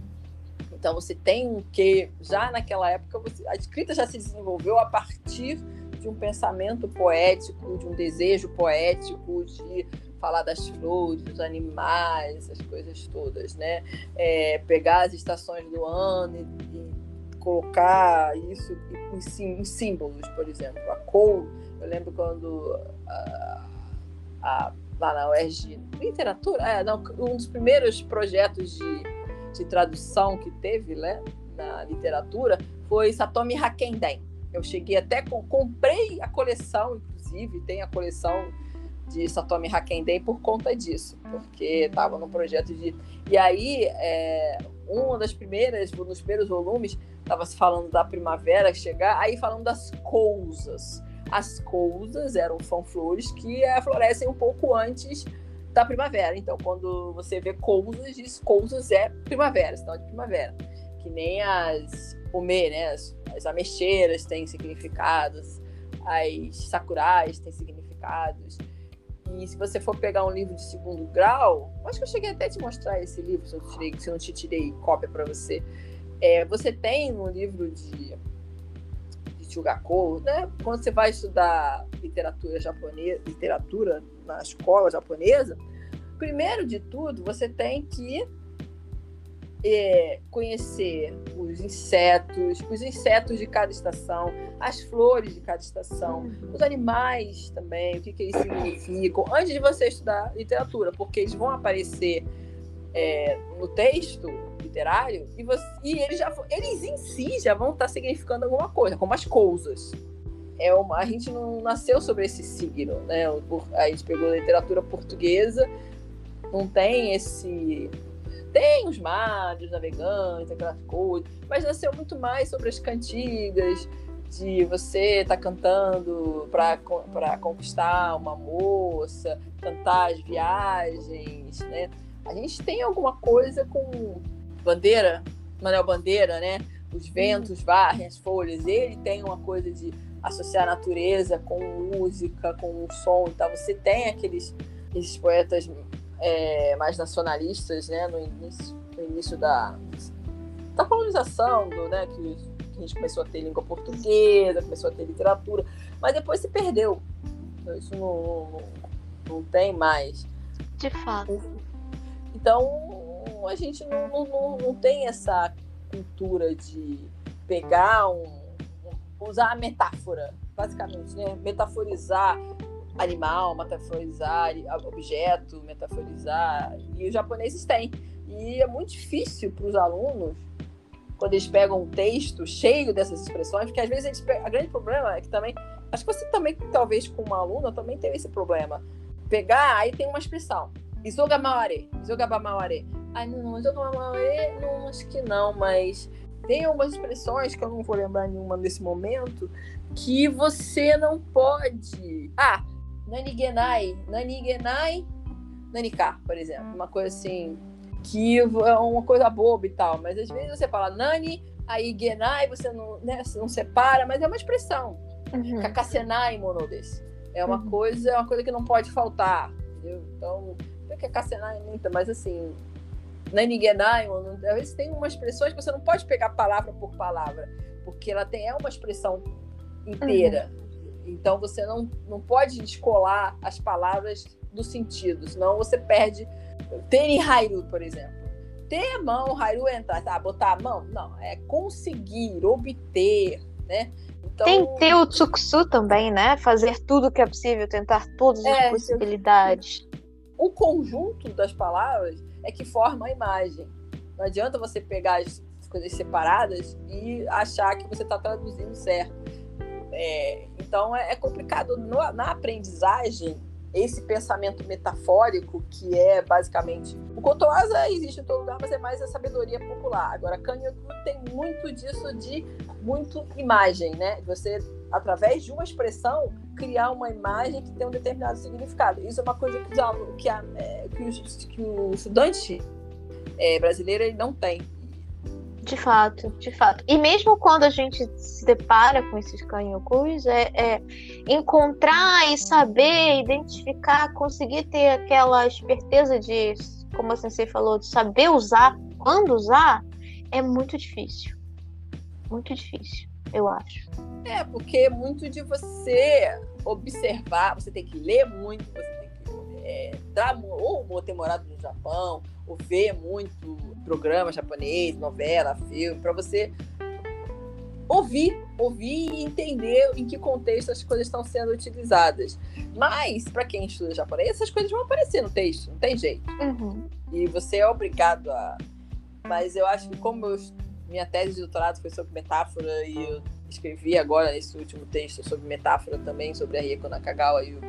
Então você tem que já naquela época você, a escrita já se desenvolveu a partir de um pensamento poético, de um desejo poético de falar das flores, dos animais, essas coisas todas, né? É, pegar as estações do ano e, e colocar isso em, em, símbolos, por exemplo, a cor. Eu lembro quando a, a, lá na UERJ, literatura, é, não, um dos primeiros projetos de de tradução que teve né, na literatura foi Satomi Hakenden. Eu cheguei até com, comprei a coleção, inclusive, tem a coleção de Satomi Hakenden por conta disso, porque estava no projeto de. E aí, é, uma das primeiras, dos primeiros volumes, estava se falando da primavera chegar, aí falando das coisas. As coisas eram são flores que florescem um pouco antes da primavera. Então, quando você vê cousas, diz cousas é primavera, sinal de primavera. Que nem as umê, né? As, as ameixeiras têm significados, as sakurais têm significados. E se você for pegar um livro de segundo grau, acho que eu cheguei até a te mostrar esse livro, se eu, tirei, se eu não te tirei cópia para você. É, você tem no livro de, de Chugakou, né? Quando você vai estudar literatura japonesa, literatura na escola japonesa, primeiro de tudo, você tem que é, conhecer os insetos, os insetos de cada estação, as flores de cada estação, uhum. os animais também, o que, que eles significam, antes de você estudar literatura, porque eles vão aparecer é, no texto literário e, você, e eles, já, eles em si já vão estar significando alguma coisa, como as coisas. É uma, a gente não nasceu sobre esse signo, né? A gente pegou literatura portuguesa, não tem esse tem os mares, navegantes, aquelas coisas, mas nasceu muito mais sobre as cantigas, de você estar tá cantando para conquistar uma moça, cantar as viagens, né? A gente tem alguma coisa com bandeira, Manuel Bandeira, né? Os ventos varrem as folhas. Ele tem uma coisa de associar a natureza com música, com o som e tal. Você tem aqueles esses poetas é, mais nacionalistas, né, no início, no início da, da colonização, do, né, que, que, a gente começou a ter língua portuguesa, começou a ter literatura, mas depois se perdeu. Isso não, não, não tem mais. De fato. Então, a gente não, não, não tem essa cultura de pegar um. usar a metáfora, basicamente, né? Metaforizar animal, metaforizar objeto, metaforizar. E os japoneses têm. E é muito difícil para os alunos, quando eles pegam um texto cheio dessas expressões, porque às vezes eles pegam... o grande problema é que também. Acho que você também, talvez, com uma aluna, também teve esse problema. Pegar, aí tem uma expressão. Isogamaware. Isogabamaware. Ai, não, Isogamaware, não, acho que não, mas tem algumas expressões que eu não vou lembrar nenhuma nesse momento que você não pode. Ah, Nanigenai, Nanigenai, Nanika, por exemplo. Uma coisa assim, que é uma coisa boba e tal. Mas às vezes você fala Nani, aí Genai, você não, né, você não separa, mas é uma expressão. Uhum. Kakasenai monodes. É uma uhum. coisa, é uma coisa que não pode faltar. Entendeu? Então, não que é Kasenai muita, mas assim, Nanigenai, às vezes tem umas expressões que você não pode pegar palavra por palavra, porque ela tem é uma expressão inteira. Uhum. Então você não, não pode descolar as palavras do sentido, senão você perde. Ter Hairu, por exemplo. Ter a mão, Hairu entrar, tá? Botar a mão? Não, é conseguir, obter, né? Então, Tem ter o Tsuksu também, né? Fazer tudo o que é possível, tentar todas as é, possibilidades. O conjunto das palavras é que forma a imagem. Não adianta você pegar as coisas separadas e achar que você está traduzindo certo. É, então é, é complicado no, na aprendizagem esse pensamento metafórico que é basicamente o Kotoasa existe em todo lugar, mas é mais a sabedoria popular. Agora, Kanyoku tem muito disso de muito imagem, né? Você através de uma expressão criar uma imagem que tem um determinado significado. Isso é uma coisa que, que, a, é, que, o, que o estudante é, brasileiro ele não tem. De fato, de fato. E mesmo quando a gente se depara com esses canhocus, é, é, encontrar e saber, identificar, conseguir ter aquela esperteza de, como a Sensei falou, de saber usar, quando usar, é muito difícil. Muito difícil, eu acho. É, porque é muito de você observar, você tem que ler muito, você tem que é, ou ter no Japão, ou ver muito programa japonês, novela, filme, para você ouvir, ouvir e entender em que contexto as coisas estão sendo utilizadas. Mas, para quem estuda japonês, essas coisas vão aparecer no texto, não tem jeito. Uhum. E você é obrigado a. Mas eu acho que, como eu... minha tese de doutorado foi sobre metáfora e eu escrevi agora esse último texto sobre metáfora também, sobre a Rieko Nakagawa e o,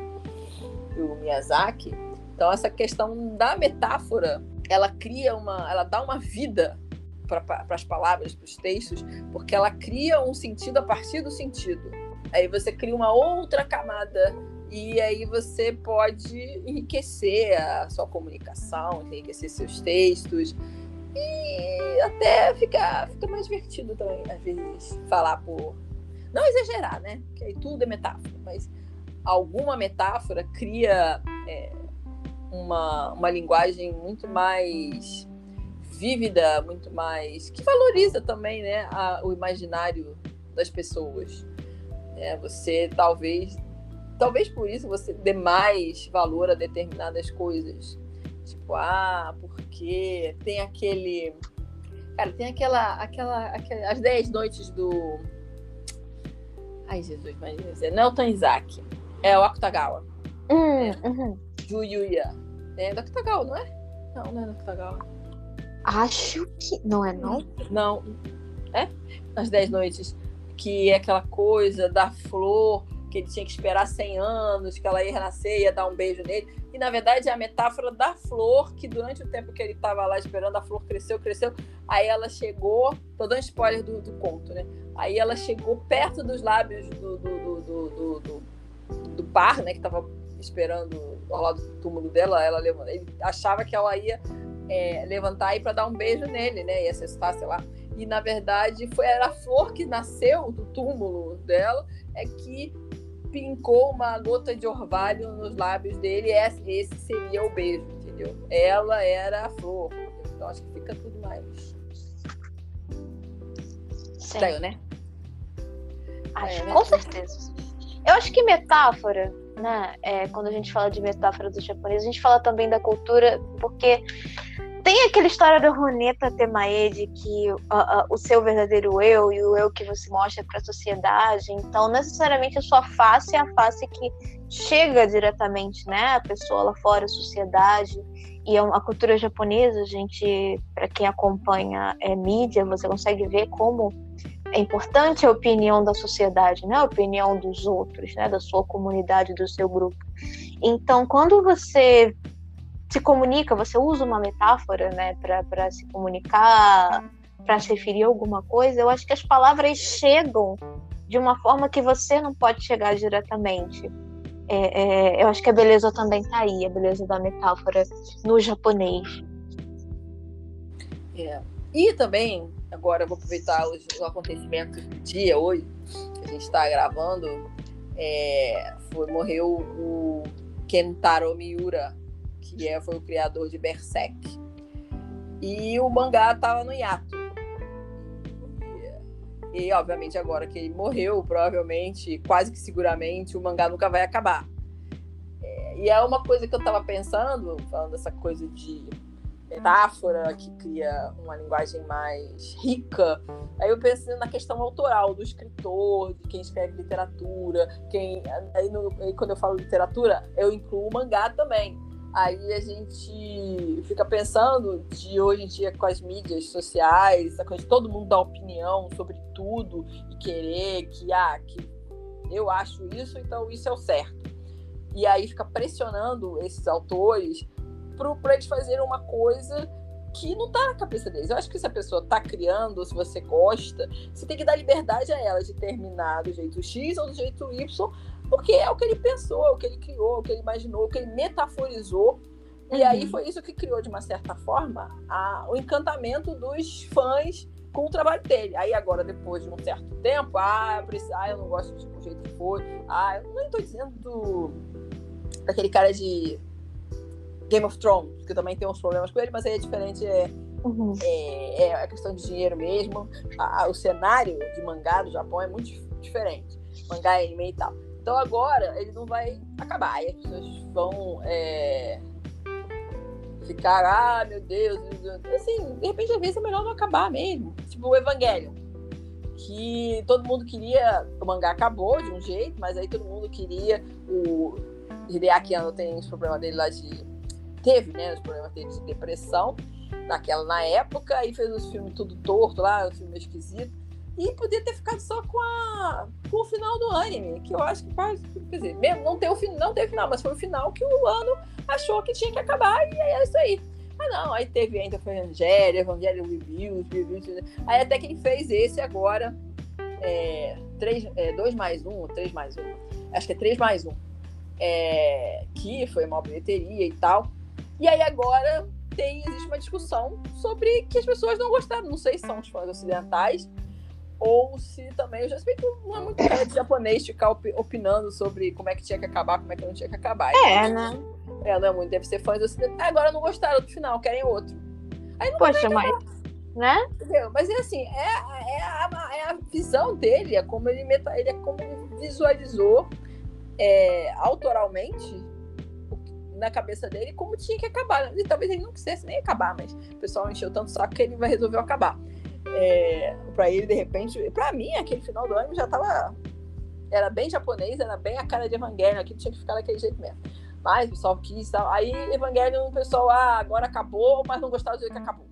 e o Miyazaki. Então, essa questão da metáfora ela cria uma, ela dá uma vida para as palavras, para os textos, porque ela cria um sentido a partir do sentido. Aí você cria uma outra camada E aí você pode enriquecer a sua comunicação, enriquecer seus textos. E até fica, fica mais divertido também, às vezes, falar por. Não exagerar, né? Porque aí tudo é metáfora, mas alguma metáfora cria é, uma, uma linguagem muito mais vívida, muito mais. que valoriza também né, a, o imaginário das pessoas. É, você talvez. Talvez por isso você dê mais valor a determinadas coisas. Tipo, ah, porque tem aquele. Cara, tem aquela. aquela, aquela as 10 noites do. Ai, Jesus, mas dizer. Não é Tanizaki. É o Akutagawa. Hum, é. uhum. Juyuya. É do Akutagawa, não é? Não, não é do Akutagawa. Acho que. Não é, não? Não. É? As 10 noites. Que é aquela coisa da flor, que ele tinha que esperar 100 anos, que ela ia renascer, ia dar um beijo nele. E na verdade é a metáfora da flor, que durante o tempo que ele estava lá esperando, a flor cresceu, cresceu. Aí ela chegou. Tô dando spoiler do, do conto, né? Aí ela chegou perto dos lábios do, do, do, do, do par, né? Que estava esperando ao lado do túmulo dela. Ela ele achava que ela ia é, levantar e para dar um beijo nele, né? E acessar, sei lá. E na verdade foi era a flor que nasceu do túmulo dela, é que pincou uma gota de orvalho nos lábios dele. Esse, esse seria o beijo, entendeu? Ela era a flor. Então acho que fica tudo mais. Estranho, né? Acho, é, né? com certeza. Eu acho que metáfora né? É, quando a gente fala de metáfora do japonês, a gente fala também da cultura, porque tem aquela história do Roneta Temae de que uh, uh, o seu verdadeiro eu e o eu que você mostra para a sociedade, então necessariamente a sua face é a face que chega diretamente, né, a pessoa lá fora, a sociedade. E é a cultura japonesa, a gente, para quem acompanha é, mídia, você consegue ver como é importante a opinião da sociedade, né? A opinião dos outros, né? Da sua comunidade, do seu grupo. Então, quando você se comunica, você usa uma metáfora, né? Para se comunicar, para se referir a alguma coisa, eu acho que as palavras chegam de uma forma que você não pode chegar diretamente. É, é, eu acho que a beleza também está aí, a beleza da metáfora no japonês. É. E também agora eu vou aproveitar os, os acontecimentos do dia hoje, que a gente está gravando. É, foi, morreu o Kentaro Miura, que é, foi o criador de Berserk. E o mangá estava no hiato. E, e, obviamente, agora que ele morreu, provavelmente, quase que seguramente, o mangá nunca vai acabar. É, e é uma coisa que eu estava pensando, falando dessa coisa de metáfora, que cria uma linguagem mais rica. Aí eu pensei na questão autoral do escritor, de quem escreve literatura, quem aí, no, aí quando eu falo literatura, eu incluo mangá também. Aí a gente fica pensando de hoje em dia com as mídias sociais, a coisa de todo mundo dar opinião sobre tudo e querer que ah, que eu acho isso, então isso é o certo. E aí fica pressionando esses autores para eles fazerem uma coisa que não tá na cabeça deles. Eu acho que se a pessoa tá criando, se você gosta, você tem que dar liberdade a ela de terminar do jeito X ou do jeito Y, porque é o que ele pensou, é o que ele criou, é o que ele imaginou, é o que ele metaforizou. E aí uhum. foi isso que criou, de uma certa forma, a, o encantamento dos fãs com o trabalho dele. Aí agora, depois de um certo tempo, ah, eu, preciso, ah, eu não gosto do jeito que foi. Ah, eu não estou dizendo do, daquele cara de Game of Thrones, que também tem uns problemas com ele, mas aí é diferente, é, uhum. é, é, a questão de dinheiro mesmo. A, a, o cenário de mangá do Japão é muito diferente. Mangá, anime e tal. Então agora ele não vai acabar. E as pessoas vão é, ficar, ah, meu Deus, assim, de repente às vezes é melhor não acabar mesmo. Tipo o Evangelho. Que todo mundo queria. O mangá acabou de um jeito, mas aí todo mundo queria. O Hideaki Anno tem os problemas dele lá de teve, né, os problemas dele de depressão naquela na época e fez os filmes tudo torto lá, o filme esquisito. E podia ter ficado só com, a, com o final do anime, que eu acho que faz. Quer dizer, mesmo não, ter o, não teve final, mas foi o final que o ano achou que tinha que acabar e é isso aí. Ah, não, aí teve ainda foi Evangelho, Evangelho Reviews, Reviews. Aí até que ele fez esse agora. É, três, é, dois mais um, ou três mais um. Acho que é três mais um é, que foi uma bilheteria e tal. E aí agora tem, existe uma discussão sobre que as pessoas não gostaram. Não sei se são os fãs ocidentais ou se também. Eu já sei que não é muito de japonês ficar opinando sobre como é que tinha que acabar, como é que não tinha que acabar. É, né? É, não é muito. Deve ser fãs ocidentais. Agora não gostaram do final, querem outro. Aí não Poxa, mas. Né? Entendeu? Mas é assim, é, é, a, é a visão dele, é como ele, meta, ele é como ele visualizou é, autoralmente na cabeça dele como tinha que acabar. E talvez ele não quisesse nem acabar, mas o pessoal encheu tanto saco que ele vai resolver acabar. É, para ele, de repente, para mim, aquele final do ano já tava. Era bem japonês, era bem a cara de Evangelion, aquilo tinha que ficar daquele jeito mesmo. Mas o pessoal quis tal. Aí Evangelion, o pessoal, ah, agora acabou, mas não gostava do jeito que acabou.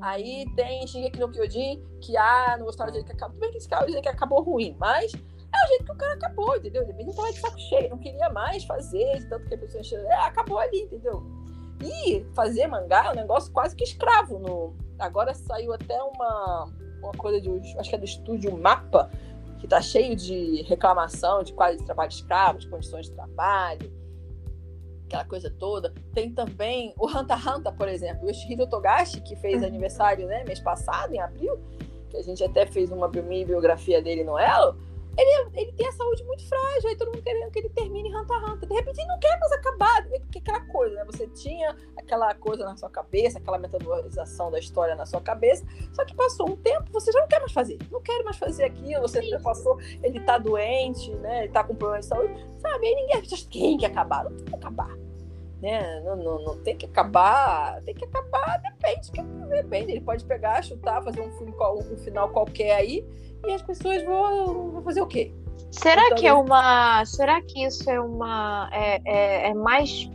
Aí tem Shingeki no Kyojin, que ah, não gostava do jeito que acabou. Tudo bem que esse cara, que acabou ruim, mas é o jeito que o cara acabou, entendeu? Ele não tava de saco cheio, não queria mais fazer, tanto que a pessoa encheu. É, acabou ali, entendeu? E fazer mangá é um negócio quase que escravo. No... Agora saiu até uma, uma coisa de. Acho que é do estúdio Mapa, que tá cheio de reclamação de quase de trabalho escravo, de condições de trabalho, aquela coisa toda. Tem também o Hunter Hunter, por exemplo, o Yoshihiro Togashi, que fez uhum. aniversário né, mês passado, em abril, que a gente até fez uma biografia dele no Elo ele, ele tem a saúde muito frágil, aí todo mundo querendo que ele termine Hunter x Hunter. De repente ele não quer mais acabar, porque aquela coisa, né? Você tinha aquela coisa na sua cabeça, aquela metodologização da história na sua cabeça, só que passou um tempo, você já não quer mais fazer. Não quer mais fazer aquilo, você já passou, ele tá doente, né? Ele tá com problema de saúde, sabe? Aí ninguém quem quer acabar, não tem que acabar. Né? Não, não, não tem que acabar, tem que acabar, depende, depende. Ele pode pegar, chutar, fazer um, filme, um final qualquer aí e as pessoas vão, vão fazer o quê? Será então, que é uma. Será que isso é uma. É, é, é mais.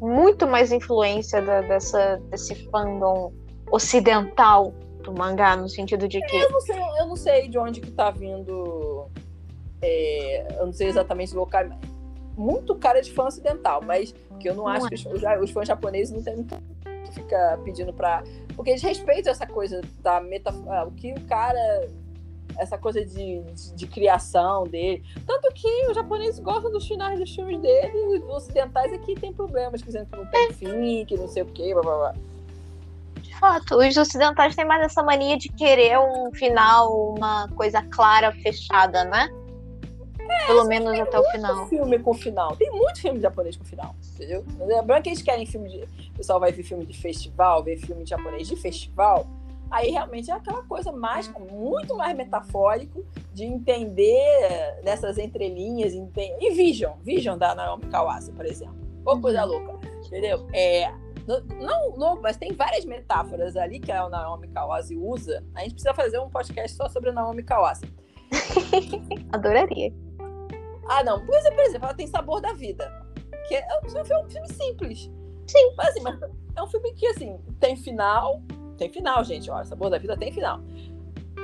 Muito mais influência da, dessa, desse fandom ocidental do mangá, no sentido de que. Eu não sei, eu não sei de onde que tá vindo. É, eu não sei exatamente o local. Muito cara de fã ocidental, mas que eu não, não acho é. que os, os, fãs japoneses não tem muito que fica pedindo pra. Porque eles respeitam essa coisa da meta. Ah, o que o cara essa coisa de, de, de, criação dele. Tanto que os japoneses gostam dos finais dos filmes dele, e os ocidentais aqui tem problemas, dizendo que não tem fim, que não sei o quê, blá blá blá. De fato, os ocidentais têm mais essa mania de querer um final, uma coisa clara, fechada, né? É, Pelo menos até o final. filme com final. Tem muito filme japonês com final, entendeu? Lembrando que eles querem filme de. O pessoal vai ver filme de festival, ver filme japonês de festival aí realmente é aquela coisa mais, muito mais metafórico de entender nessas entrelinhas. Entender... E Vision, Vision da Naomi Kawase, por exemplo. Coisa uhum. louca, entendeu? É, não, não, mas tem várias metáforas ali que a Naomi Kawase usa. A gente precisa fazer um podcast só sobre a Naomi Kawase. Adoraria. Ah, não. Por exemplo, por exemplo, ela tem Sabor da Vida. Que é, é um filme simples. Sim. Mas, assim, mas é um filme que, assim, tem final, tem final, gente. Olha, Sabor da Vida tem final.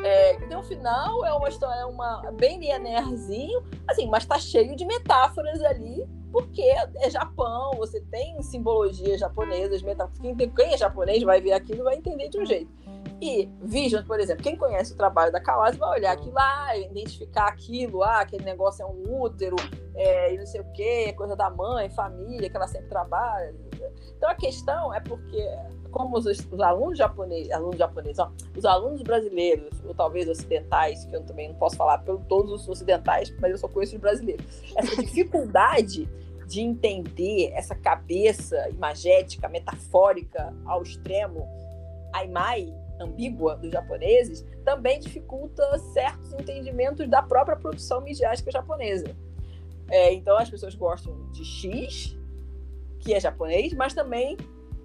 É, tem um final, é uma história, é uma bem linearzinho, assim, mas tá cheio de metáforas ali, porque é Japão, você tem simbologias japonesas, metáforas. Quem, quem é japonês vai ver aquilo e vai entender de um jeito. E Vision, por exemplo, quem conhece o trabalho da Kawase vai olhar aquilo lá, identificar aquilo, ah, aquele negócio é um útero, é, e não sei o quê, coisa da mãe, família, que ela sempre trabalha. Então a questão é porque como os, os alunos japoneses, alunos japoneses, ó, os alunos brasileiros, ou talvez ocidentais, que eu também não posso falar por todos os ocidentais, mas eu só conheço os brasileiros, essa dificuldade de entender essa cabeça imagética, metafórica ao extremo, aimai, ambígua dos japoneses, também dificulta certos entendimentos da própria produção midiática japonesa. É, então as pessoas gostam de X, que é japonês, mas também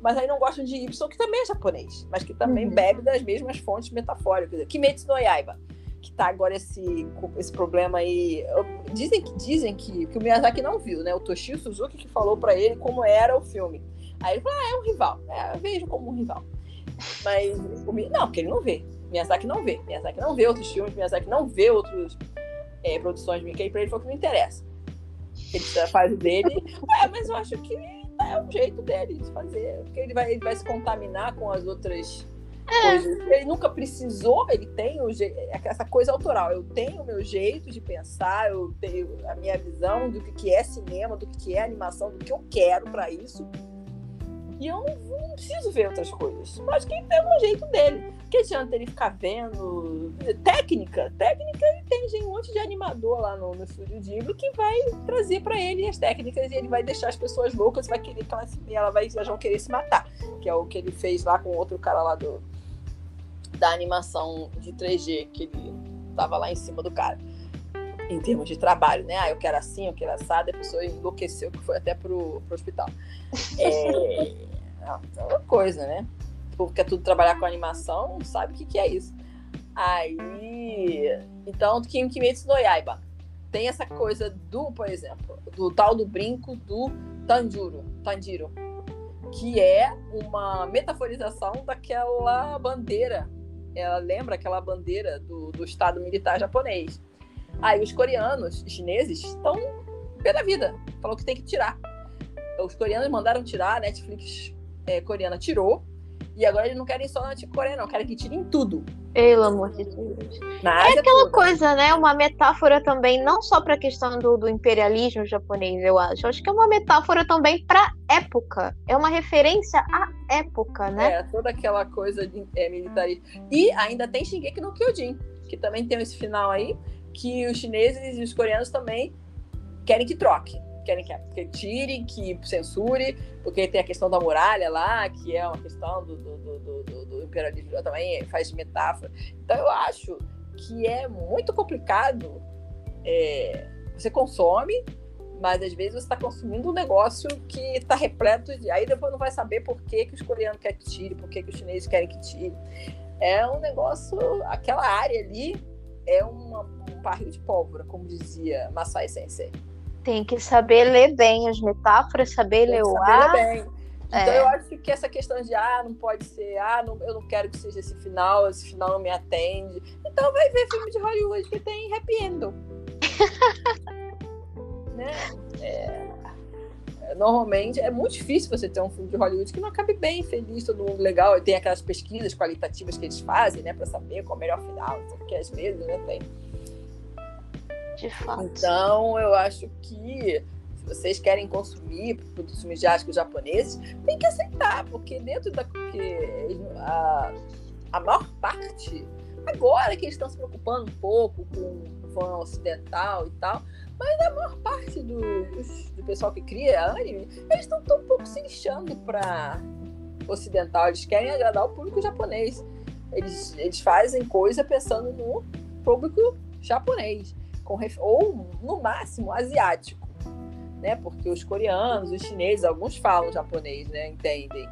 mas aí não gostam de Y, que também é japonês, mas que também uhum. bebe das mesmas fontes metafóricas. Kimetsu no Yaiba, que tá agora esse, esse problema aí. Dizem que dizem que, que o Miyazaki não viu, né? O Toshio Suzuki que falou para ele como era o filme. Aí ele falou: ah, é um rival. É, vejo como um rival. Mas o, não, porque ele não vê. Miyazaki não vê. Miyazaki não vê outros filmes, Miyazaki não vê outras é, produções de Mickey, pra ele foi o que não interessa. Ele faz o dele. Ué, mas eu acho que é o jeito dele de fazer. Porque ele vai, ele vai se contaminar com as outras coisas. Ele nunca precisou, ele tem o essa coisa autoral. Eu tenho o meu jeito de pensar, eu tenho a minha visão do que é cinema, do que é animação, do que eu quero para isso. E eu não, não, preciso ver outras coisas. Mas quem tem um jeito dele. Que adianta ele ficar vendo técnica? Técnica ele tem um monte de animador lá no, no estúdio Ghibli que vai trazer para ele as técnicas e ele vai deixar as pessoas loucas, vai querer que ela, ela vai, elas vão querer se matar. Que é o que ele fez lá com outro cara lá do, da animação de 3G, que ele tava lá em cima do cara. Em termos de trabalho, né? Ah, eu quero assim, eu quero assado, a pessoa enlouqueceu que foi até pro, pro hospital. É, é uma coisa, né? O povo quer tudo trabalhar com animação, sabe o que, que é isso. Aí. Então, Kim Kimetsu no Yaiba. Tem essa coisa do, por exemplo, do tal do brinco do Tanjiro. Tanjiro que é uma metaforização daquela bandeira ela lembra aquela bandeira do, do Estado militar japonês. Aí os coreanos, os chineses, estão pela vida. Falou que tem que tirar. Os coreanos mandaram tirar, a Netflix é, coreana tirou. E agora eles não querem só na Coreia, não, querem que tirem tudo. Pelo amor de Deus. é aquela toda. coisa, né? Uma metáfora também, não só para a questão do, do, imperialismo japonês, eu acho. Acho que é uma metáfora também para época. É uma referência à época, né? É, toda aquela coisa de é, militarismo. E ainda tem Shingeki no Kyojin, que também tem esse final aí, que os chineses e os coreanos também querem que troque querem que, tire, que censure, porque tem a questão da muralha lá, que é uma questão do, do, do, do, do imperialismo também, faz metáfora. Então eu acho que é muito complicado. É, você consome, mas às vezes você está consumindo um negócio que está repleto de. Aí depois não vai saber por que, que os coreanos querem que tire, por que, que os chineses querem que tire. É um negócio. Aquela área ali é uma, um barril de pólvora, como dizia Masai Sensei. Tem que saber ler bem as metáforas, saber Tem ler o ar. Bem. Então é. eu acho que essa questão de ah, não pode ser, ah, não, eu não quero que seja esse final, esse final não me atende. Então vai ver filme de Hollywood que tem happy end. né? É, normalmente é muito difícil você ter um filme de Hollywood que não acabe bem, feliz, todo mundo legal. E tem aquelas pesquisas qualitativas que eles fazem, né, para saber qual é o melhor final, porque às vezes, né, tem de fato. Então, eu acho que se vocês querem consumir produtos midiáticos japoneses, tem que aceitar, porque dentro da. Porque a, a maior parte, agora que eles estão se preocupando um pouco com o fã ocidental e tal, mas a maior parte do, do pessoal que cria anime, eles estão tão pouco se lixando para ocidental, eles querem agradar o público japonês. Eles, eles fazem coisa pensando no público japonês com ou no máximo asiático, né? Porque os coreanos, os chineses, alguns falam japonês, né? Entendem?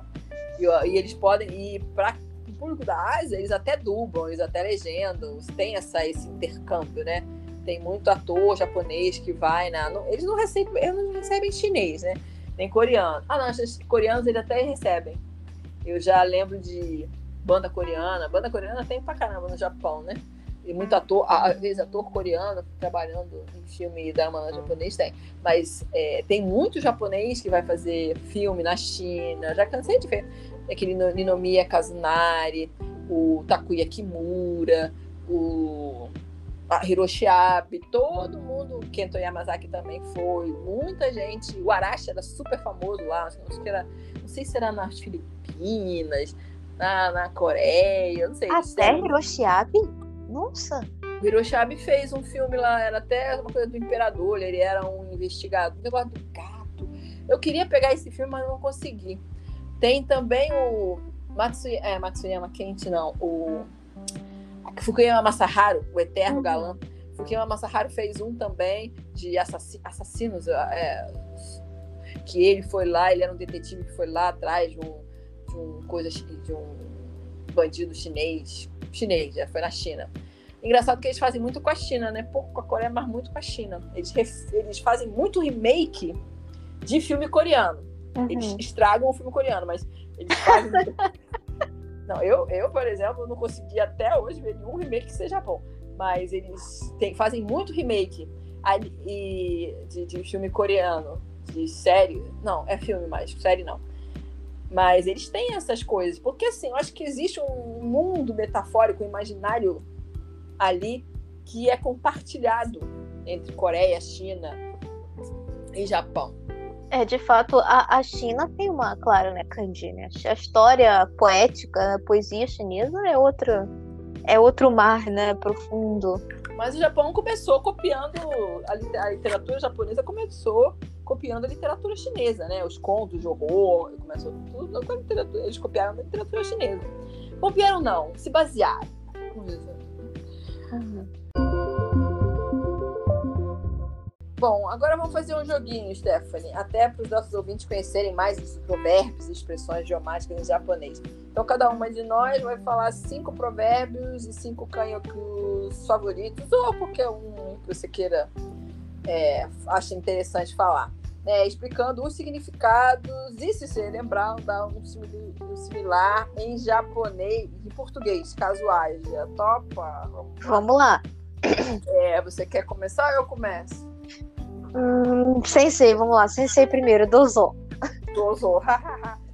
E, e eles podem ir para o público da Ásia, eles até dublam, eles até legendam, tem essa esse intercâmbio, né? Tem muito ator japonês que vai na, não, eles não recebem, eles não recebem chinês, né? Nem coreano. Ah, não, os coreanos eles até recebem. Eu já lembro de banda coreana, banda coreana tem pra caramba no Japão, né? e muito ator, às vezes ator coreano trabalhando em filme drama japonês tem, mas é, tem muito japonês que vai fazer filme na China, já cansei de ver aquele Ninomiya Kazunari, o Takuya Kimura, o Hiroshi Abe, todo mundo, Kento Yamazaki também foi, muita gente, o Arashi era super famoso lá, não sei, era, não sei se era nas Filipinas, na, na Coreia, não sei. Até Hiroshi Abe? Nossa! O Hiroshi Abe fez um filme lá, era até uma coisa do imperador, ele era um investigado, um negócio do gato. Eu queria pegar esse filme, mas não consegui. Tem também o Matsuyama, é, Matsuyama Kent, não, o Fukuyama Masaharu, o eterno uhum. galã. Fukuyama Masaharu fez um também de assassinos, é, que ele foi lá, ele era um detetive que foi lá atrás de um, de um coisa de um bandido chinês chinês, já foi na China. Engraçado que eles fazem muito com a China, né? Pouco com a Coreia, mas muito com a China. Eles, eles fazem muito remake de filme coreano. Uhum. Eles estragam o filme coreano, mas eles fazem. não, eu, eu, por exemplo, não consegui até hoje ver nenhum remake que seja bom. Mas eles tem, fazem muito remake de, de filme coreano, de série. Não, é filme mais, série não Mas eles têm essas coisas. Porque, assim, eu acho que existe um mundo metafórico, imaginário ali que é compartilhado entre Coreia, China e Japão. É, de fato, a, a China tem uma, claro, né, kanji, né? A história poética, a poesia chinesa é outro, é outro mar, né, profundo. Mas o Japão começou copiando, a, a literatura japonesa começou copiando a literatura chinesa, né? Os contos de horror, começou tudo com a literatura, eles copiaram a literatura chinesa. Copiaram não, se basearam. Uhum. Bom, agora vamos fazer um joguinho, Stephanie, até para os nossos ouvintes conhecerem mais os provérbios e expressões idiomáticas em japonês. Então, cada uma de nós vai falar cinco provérbios e cinco kanyokus favoritos, ou qualquer um que você queira, é, acha interessante falar. Né, explicando os significados e, se você lembrar, dar um, um similar em japonês e português, caso haja. Topa? Vamos lá. É, você quer começar ou eu começo? Hum, sensei, vamos lá. Sensei primeiro, Dozo. Dozo.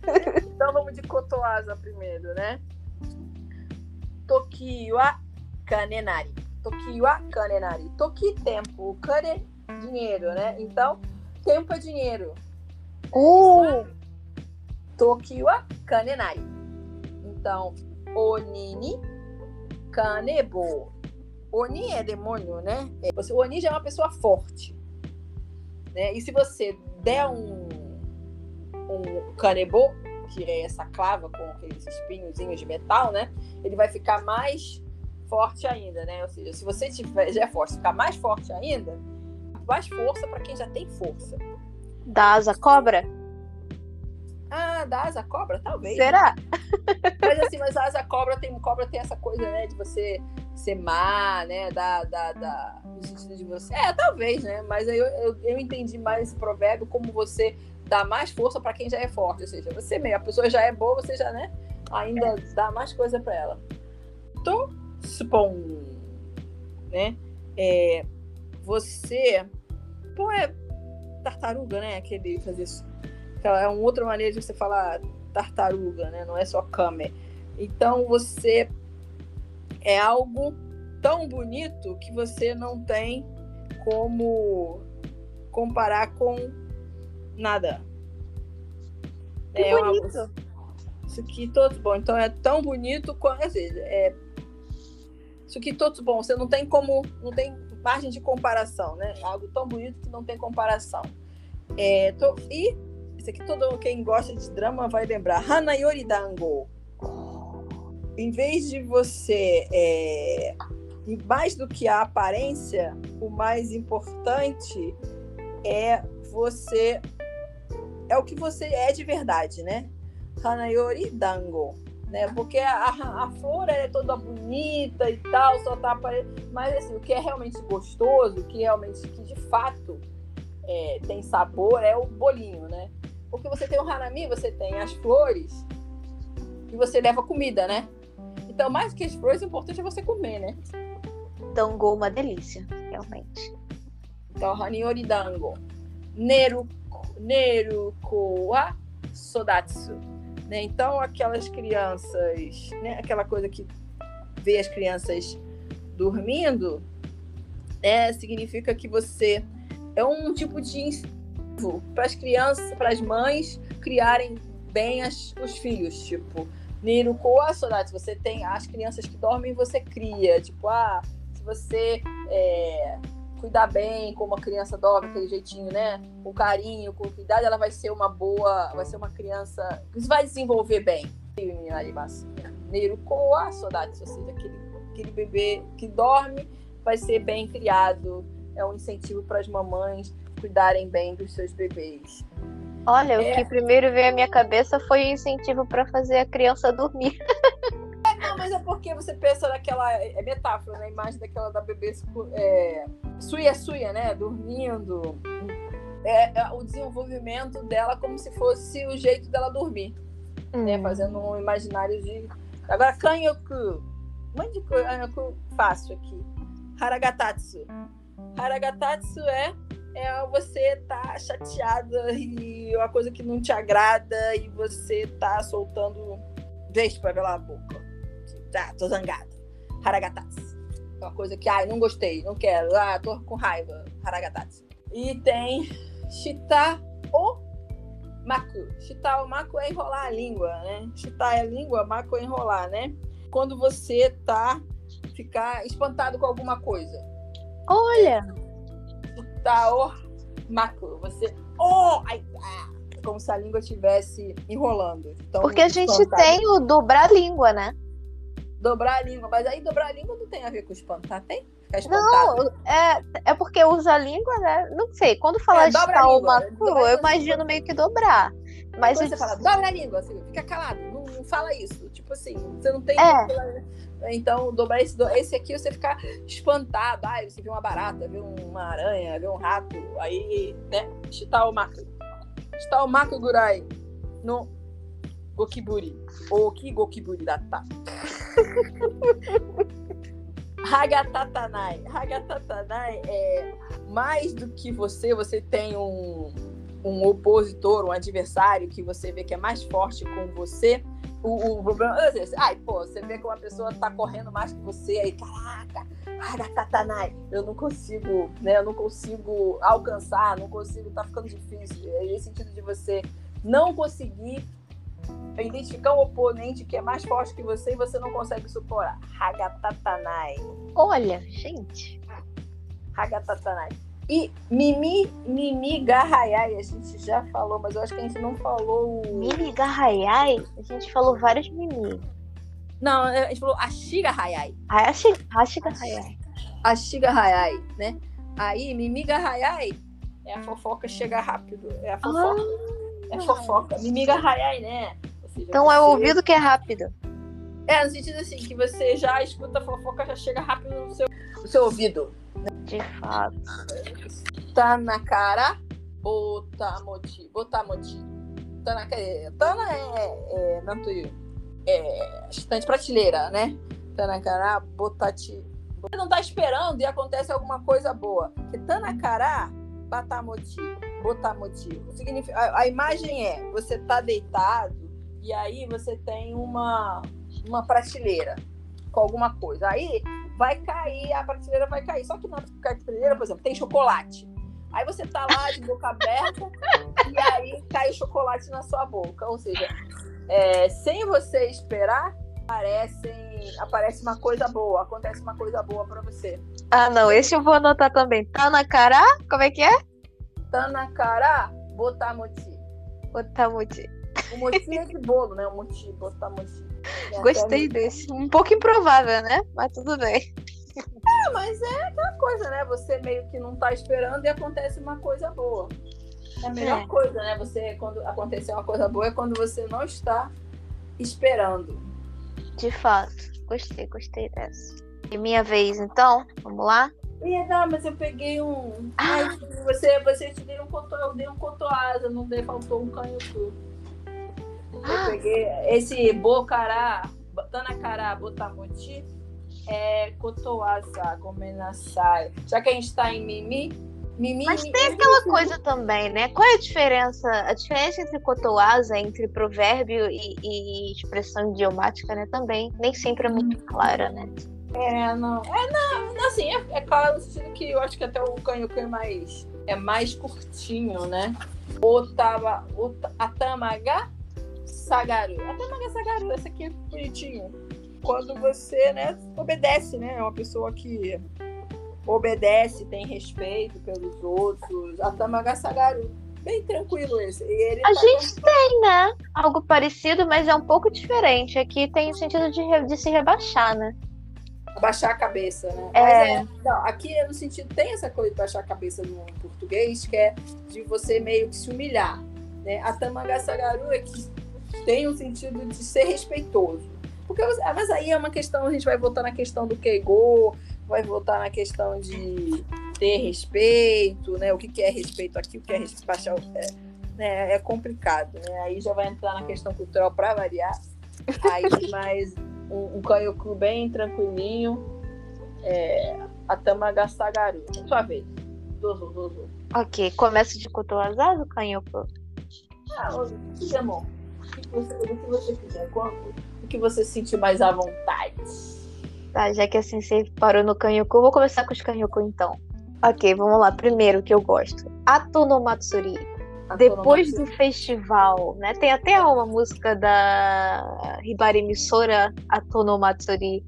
então vamos de Kotoasa primeiro, né? Toki wa kanenari. Toki wa kanenari. Toki, tempo. Kane, dinheiro, né? Então, tempo é dinheiro. Uh! Toki wa kanenari. Então, oni ni kanebo. Oni é demônio, né? O Oni já é uma pessoa forte. Né? E se você der um, um canebô, que é essa clava com aqueles espinhozinhos de metal, né? Ele vai ficar mais forte ainda, né? Ou seja, se você tiver, já é forte, ficar mais forte ainda, mais força para quem já tem força. Da asa cobra? Ah, da asa cobra? Talvez. Será? Mas assim, mas a asa cobra tem, cobra tem essa coisa, né, de você ser má, né, da, da, da, no sentido de você. É, talvez, né, mas eu, eu, eu entendi mais esse provérbio como você dá mais força para quem já é forte, ou seja, você mesmo, a pessoa já é boa, você já, né, ainda é. dá mais coisa para ela. Tô supon, né, é, você, pô, é tartaruga, né, aquele fazer isso é uma outra maneira de você falar tartaruga, né? Não é só kame. Então você é algo tão bonito que você não tem como comparar com nada. Que é bonito. Uma... Isso aqui todo bom. Então é tão bonito quanto. É... Isso aqui todo bom. Você não tem como. Não tem margem de comparação, né? Algo tão bonito que não tem comparação. É, tô... E isso aqui todo quem gosta de drama vai lembrar. Hanayori Dango. Em vez de você. É, mais do que a aparência, o mais importante é você. É o que você é de verdade, né? Hanayori Dango. Né? Porque a, a flor é toda bonita e tal, só tá aparecendo. Mas assim, o que é realmente gostoso, o que realmente que de fato é, tem sabor é o bolinho, né? Porque você tem o hanami, você tem as flores e você leva comida, né? Então, mais que as flores, o importante é você comer, né? Dango, uma delícia, realmente. Então, Haniori Dango. Neru, Neruko wa Sodatsu. Né? Então, aquelas crianças, né? aquela coisa que vê as crianças dormindo, é, significa que você é um tipo de para as crianças, para as mães criarem bem as, os filhos, tipo, Niro a saudade, você tem as crianças que dormem, você cria, tipo, ah, se você é, cuidar bem como a criança dorme, aquele jeitinho, né? Com carinho, com cuidado, ela vai ser uma boa, vai ser uma criança que vai desenvolver bem. Niro a saudade, ou seja, aquele, aquele bebê que dorme vai ser bem criado, é um incentivo para as mamães cuidarem bem dos seus bebês. Olha, é... o que primeiro veio à minha cabeça foi o incentivo para fazer a criança dormir. Não, mas é porque você pensa naquela. É metáfora, né? A imagem daquela da bebê é, suia suia, né? Dormindo. É, é, o desenvolvimento dela como se fosse o jeito dela dormir. Hum. Né? Fazendo um imaginário de. Agora, kanyoku. Mande kanyoku fácil aqui. Haragatatsu. Haragatatsu é é você tá chateada e uma coisa que não te agrada e você tá soltando vespa pela boca. Ah, tô zangada. Haragatatsu. Uma coisa que, ai, não gostei, não quero, ah, tô com raiva. Haragatatsu. E tem Shita o Maku. Shita o Maku é enrolar a língua, né? Shita é língua, Maku é enrolar, né? Quando você tá ficar espantado com alguma coisa. Olha! Shita o Maku. Você. Oh! Ai, ah, como se a língua estivesse enrolando. Então, Porque a gente tem o dobrar a língua, né? Dobrar a língua. Mas aí dobrar a língua não tem a ver com espantar, tem? Ficar espantado. Não, é, é porque usa a língua, né? Não sei. Quando fala É, de tal macu, eu imagino meio que dobrar. Mas Quando você fala, dobra a língua, assim, fica calado, não, não fala isso. Tipo assim, você não tem. É. Então, dobrar esse, esse aqui, você ficar espantado. Ai, você vê uma barata, vê uma aranha, vê um rato. Aí, né? Shita o maku. Shita o maku gurai no gokiburi. Oki gokiburi data. Hagatatanai. Hagatatanai é mais do que você, você tem um, um opositor, um adversário que você vê que é mais forte com você. O, o problema. Ai, pô, você vê que uma pessoa tá correndo mais que você, aí, caraca, Hagatatanai, eu não consigo, né? Eu não consigo alcançar, não consigo, tá ficando difícil. É esse sentido de você não conseguir identificar um oponente que é mais forte que você e você não consegue superar. Hagatatanai. Olha, gente. Hagatatanai. E Mimi, Mimi Garraiai, a gente já falou, mas eu acho que a gente não falou. o- Mimi Garraiai, a gente falou vários mimi. Não, a gente falou Ashiga Hayai. Hayashi, Hashi Garraiai. Ashiga Hayai, né? Aí, Mimi Garraiai é a fofoca chega rápido. É a fofoca. É fofoca. Mimi Garraiai, né? Seja, Então é o você- ouvido que é rápido. É, no sentido assim, que você já escuta a fofoca, já chega rápido no seu, no seu ouvido. De fato. Tanakara Botamoti. Botamoti. Tanaka é. Tana é. é não sei. É. Estante prateleira, né? Tanakara Botati. Você não tá esperando e acontece alguma coisa boa. Porque Tanakara Batamoti. Botamoti. Significa, a, a imagem é: você tá deitado e aí você tem uma, uma prateleira com alguma coisa. Aí vai cair, a prateleira vai cair. Só que na prateleira, por exemplo, tem chocolate. Aí você tá lá de boca aberta e aí cai o chocolate na sua boca. Ou seja, é, sem você esperar, aparecem, aparece uma coisa boa, acontece uma coisa boa pra você. Ah, não. Esse eu vou anotar também. Tá na cara? Como é que é? Tanakara botamoti. Otamuti. O moti é de bolo, né? O moti, botamoti. Gostei desse. Um pouco improvável, né? Mas tudo bem. É, mas é aquela coisa, né? Você meio que não tá esperando e acontece uma coisa boa. É a melhor É. coisa, né? Você, quando acontecer uma coisa boa, é quando você não está esperando. De fato. Gostei, gostei dessa. E minha vez, então? Vamos lá? Não, mas eu peguei um. Ai, você, você te deu um coto, eu dei um cotoasa, não dei, faltou um canhoto. Eu Ah. peguei esse bocará, tanacará, botamoti, é cotoasa, gomenasai. Já que a gente tá em mimi, mimi. Mas mimi- tem aquela coisa também, né? Qual é a diferença? A diferença entre cotoasa, entre provérbio e, e expressão idiomática, né? Também nem sempre é muito clara, né? É, não. É, não, assim, é, é claro no sentido que eu acho que até o canhoto é mais, é mais curtinho, né? Otava, ota, atamaga sagaru. Atamaga sagaru, esse aqui é bonitinho. Quando você, né, obedece, né? É uma pessoa que obedece, tem respeito pelos outros. Atamaga sagaru. Bem tranquilo esse. A tá gente tem, né? Algo parecido, mas é um pouco diferente. Aqui tem o sentido de, de se rebaixar, né? baixar a cabeça, né? É. É, não, aqui é no sentido, tem essa coisa de baixar a cabeça no português, que é de você meio que se humilhar, né? A Tamagassagaru é que tem um sentido de ser respeitoso. Porque, mas aí é uma questão, a gente vai voltar na questão do Keigo, vai voltar na questão de ter respeito, né? O que, que é respeito aqui, o que é respeito, baixar, é, né? é complicado, né? Aí já vai entrar na questão cultural para variar. Aí, mas um, um Kaioku bem tranquilinho. É, a Tamagassagaru. Sua vez. Dozo, dozo. Ok, começa de cotoazado, Canhoco? Ah, o amor. O que você, o que você quiser. Quando, o que você sentir mais à vontade. Tá, já que assim você parou no eu vou começar com os Canhoco então. Ok, vamos lá. Primeiro que eu gosto. Atonomatsuri. Depois do festival, né? Tem até uma música da Hibari Misora, Atonomatsuri,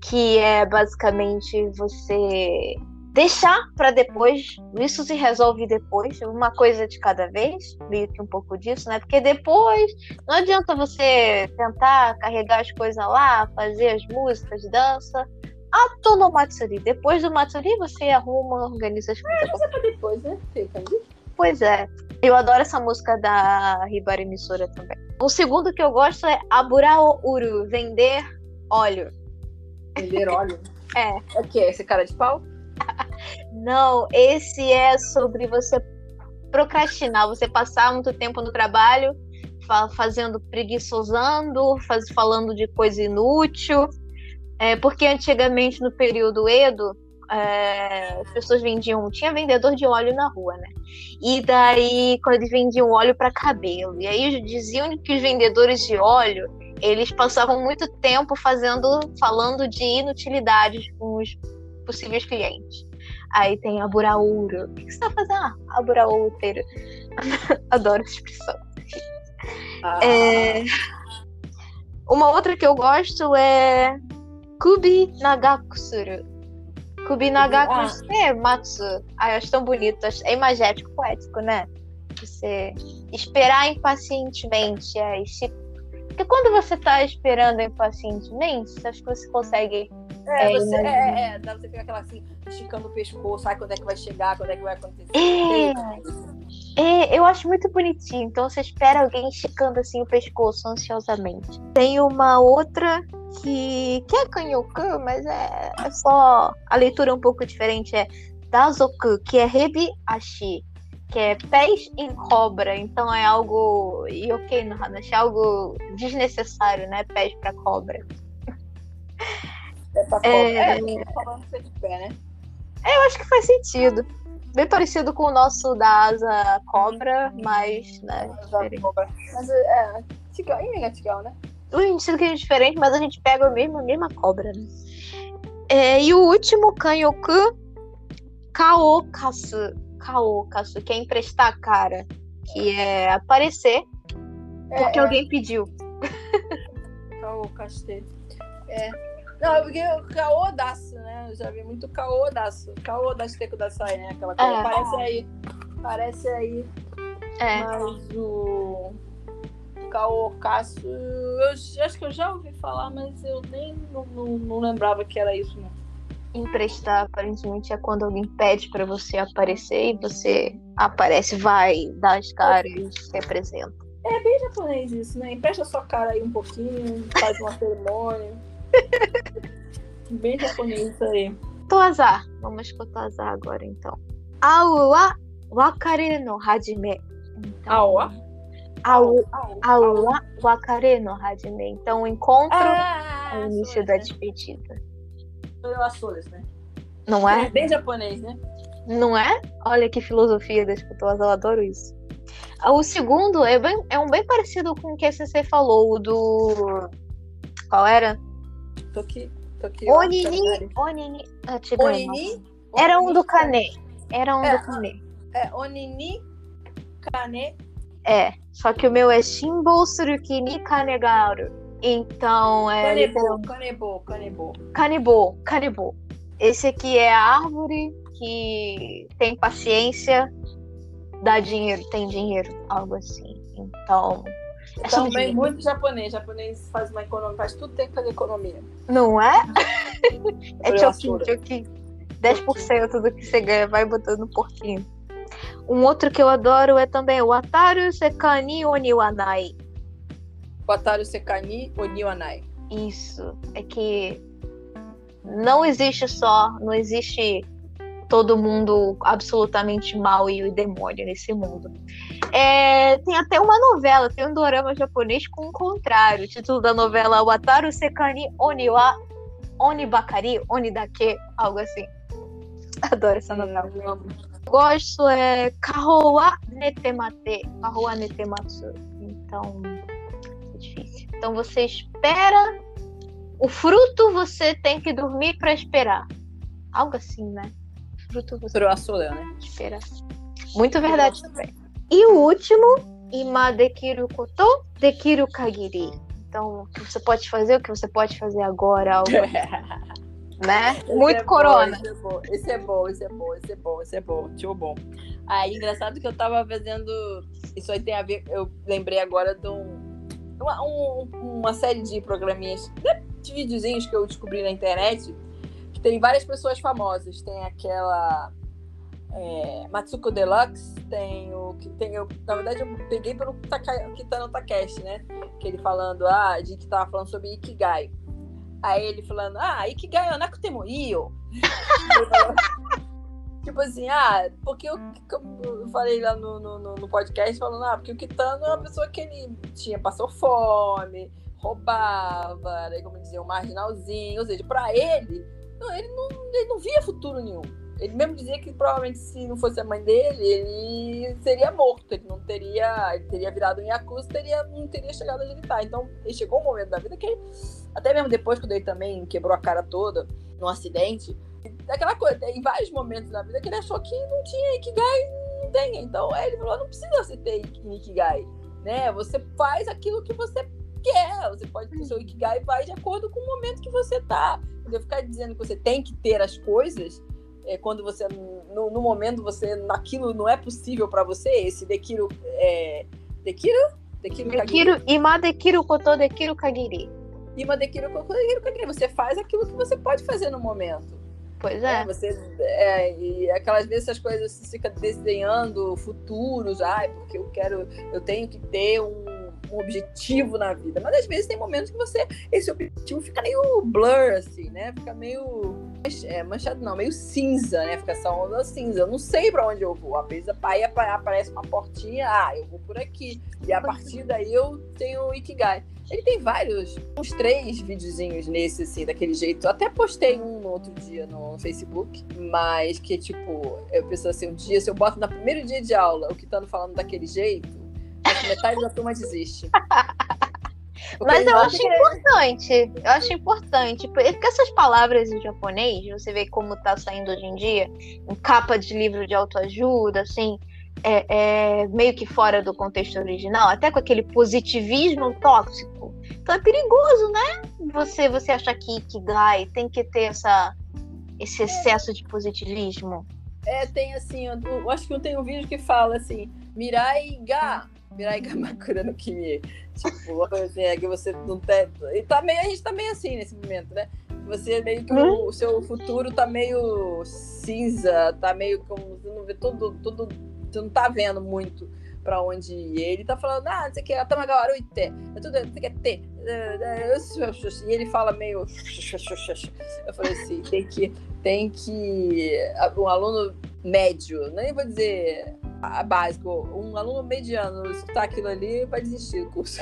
que é basicamente você deixar para depois, isso se resolve depois, uma coisa de cada vez, meio que um pouco disso, né? Porque depois não adianta você tentar carregar as coisas lá, fazer as músicas, dança. Ato no Matsuri. Depois do Matsuri, você arruma, organiza as coisas. É, mas é pra depois, né? Fica, Pois é. Eu adoro essa música da Hibari Misura também. O segundo que eu gosto é Aburao Uru, vender óleo. Vender óleo? é. É o que? Esse cara de pau? Não, esse é sobre você procrastinar, você passar muito tempo no trabalho fazendo preguiçosando, faz, falando de coisa inútil. É, porque antigamente, no período Edo, é, as pessoas vendiam. Tinha vendedor de óleo na rua, né? E daí, quando eles vendiam óleo para cabelo. E aí diziam que os vendedores de óleo eles passavam muito tempo fazendo, falando de inutilidades com os possíveis clientes. Aí tem a burauro. O que, você tá fazendo? Ah, burauro. Adoro essa expressão. Ah. É... Uma outra que eu gosto é Kubi Nagakusuru. Kubi Nagakusuru ah. é Matsu. Ah, eu acho tão bonito. É imagético, poético, né? Você esperar impacientemente. É, Porque quando você tá esperando impacientemente, acho que você consegue é, é, você, é, é, dá você fica aquela assim, esticando o pescoço, sabe quando é que vai chegar, quando é que vai acontecer. É, é, eu acho muito bonitinho. Então você espera alguém esticando assim o pescoço ansiosamente. Tem uma outra que, que é Kanyoku, mas é, é só a leitura um pouco diferente. É Dazoku, que é Rebi Ashi, que é pés em cobra. Então é algo. E ok no Hanashi, é algo desnecessário, né? Pés para cobra. É pra cobra. É, é falando ser de pé, né? É, eu acho que faz sentido. Bem parecido com o nosso da asa cobra, mas, né? Cobra. Mas é, é legal, né? O sentido que é diferente, mas a gente pega a mesma, a mesma cobra, né? É, e o último, Kanyoku Kaokasu. Kaokasu, que é emprestar a cara. Que é aparecer porque é, é. alguém pediu. Kaokasu. É. Não, porque o caô-daço, né? Eu já vi muito caô-daço. Caô-daço teco da saia, né? Aquela coisa. É. Parece aí. Parece aí. É. Mas o caô Cássio, eu acho que eu já ouvi falar, mas eu nem não, não, não lembrava que era isso, não. Emprestar, aparentemente, é quando alguém pede para você aparecer e você aparece, vai, dá as caras, se apresenta. É bem japonês isso, né? Empresta sua cara aí um pouquinho, faz uma cerimônia. Bem japonês isso aí. Toazar. Vamos com Toazar agora, então. Ao wa wakare no hajime. Então, ao wa? Ao, ao wa wakare no hajime. Então, o encontro ah, é o início da despedida. Açores, né? Não é? É bem japonês, né? Não é? Olha que filosofia das Toazar, eu adoro isso. O segundo é, bem, é um bem parecido com o que você falou, o do. Qual era? Toki, Toki Onini, Onini, ah, Onini, era um do Kane. Era um é, do Kane. É, Onini, Kane. É, só que o meu é Shimbou Suruki ni Kanegaru. Então é. Kanebo, Kanebo, Kanebo. Kanebo, Kanebo. Esse aqui é a árvore que tem paciência, dá dinheiro, tem dinheiro, algo assim. Então, é Também muito japonês. Japonês faz uma economia, faz tudo tem que fazer economia. Não é? é choquinho, choquinho. 10% do que você ganha vai botando no porquinho. Um outro que eu adoro é também o Ataru Sekani Oniwanai. O Ataru Sekani Oniwanai. Isso. É que não existe só, não existe todo mundo absolutamente mal e o demônio nesse mundo. É, tem até uma novela, tem um dorama japonês com o contrário. O título da novela é Wataru Sekani Oniwa Onibakari Onidake, algo assim. Adoro essa novela. gosto é Kahowa Netemate. Kahowa Netematsu. Então, é difícil. Então você espera. O fruto você tem que dormir para esperar. Algo assim, né? O fruto você Proaçolé, né? espera. Muito verdade também. E o último, Ima dekiru koto, dekiru kagiri. Então, o que você pode fazer, o que você pode fazer agora, algo, né? Esse Muito é bom, corona. esse é bom, esse é bom, esse é bom, esse é bom, esse é bom, tio bom. Aí, engraçado que eu tava fazendo. Isso aí tem a ver. Eu lembrei agora de um, uma, um- uma série de programinhas, né, de videozinhos que eu descobri na internet. Tem várias pessoas famosas. Tem aquela. é, Matsuko Deluxe, tem o que tem. Eu, na verdade, eu peguei pelo Taka- Kitano Takeshi, né? Que ele falando, ah, de que tava falando sobre Ikigai. Aí ele falando, ah, Ikigai é nakutemo iyo. Ele falou, tipo assim, ah, porque eu, eu falei lá no, no, no- no podcast, falando, ah, porque o Kitano é uma pessoa que ele tinha, passou fome, roubava, era, como dizer, um marginalzinho, ou seja, pra ele, não, ele, não, ele não via futuro nenhum. Ele mesmo dizia que provavelmente se não fosse a mãe dele, ele seria morto, ele não teria, ele teria virado um Yakuza, teria, não teria chegado onde ele tá. Então, ele chegou um momento da vida que ele, até mesmo depois quando ele também quebrou a cara toda num acidente, daquela coisa, em vários momentos da vida que ele achou que não tinha Ikigai, não tem. Então, aí ele falou, não precisa você ter Ikigai, né? Você faz aquilo que você quer, você pode ter o seu Ikigai vai de acordo com o momento que você tá. Entendeu? Ficar dizendo que você tem que ter as coisas, é, quando você, no, no momento, você, naquilo não é possível para você, esse Dekiro, é, Dekiro? Dekiro? Dekiru, Ima dekiru koto dekiru kagiri. Ima Dekiro, Dekiro Kagiri. Você faz aquilo que você pode fazer no momento. Pois É, é. você, é, e aquelas vezes as coisas você fica desenhando futuros, ai, porque eu quero, eu tenho que ter um, um objetivo na vida. Mas às vezes tem momentos que você, esse objetivo fica meio blur, assim, né? Fica meio é, manchado, não, meio cinza, né? Fica essa onda cinza. Eu não sei pra onde eu vou. Às vezes aí apa- aparece uma portinha, ah, eu vou por aqui. E a partir daí eu tenho o Ikigai. Ele tem vários, uns três videozinhos nesse, assim, daquele jeito. Eu até postei um no outro dia no Facebook, mas que, tipo, eu penso assim, um dia, se eu boto no primeiro dia de aula o Kitano falando daquele jeito, metade da turma desiste. Porque Mas eu acho que- importante. Eu acho importante. Porque essas palavras em japonês, você vê como tá saindo hoje em dia, em capa de livro de autoajuda, assim, é, é meio que fora do contexto original, até com aquele positivismo tóxico. Então é perigoso, né? Você, você achar que Ikigai tem que ter essa, esse excesso de positivismo. É, tem assim, eu, eu acho que eu tenho um vídeo que fala assim, Mirai ga, Mirai ga makura no kimi. Tipo, assim, é que você não tem. E tá meio, a gente tá meio assim nesse momento, né? Você meio que o, o seu futuro tá meio cinza, tá meio como. Você não vê tudo, tudo. Você não tá vendo muito pra onde ir. Ele tá falando, ah, não sei o que, Atamagawaru ite, é tudo, não sei o que, te. E ele fala meio. Eu falei assim, tem que. Tem que. Um aluno médio, nem vou dizer básico, um aluno mediano escutar aquilo ali vai desistir do curso.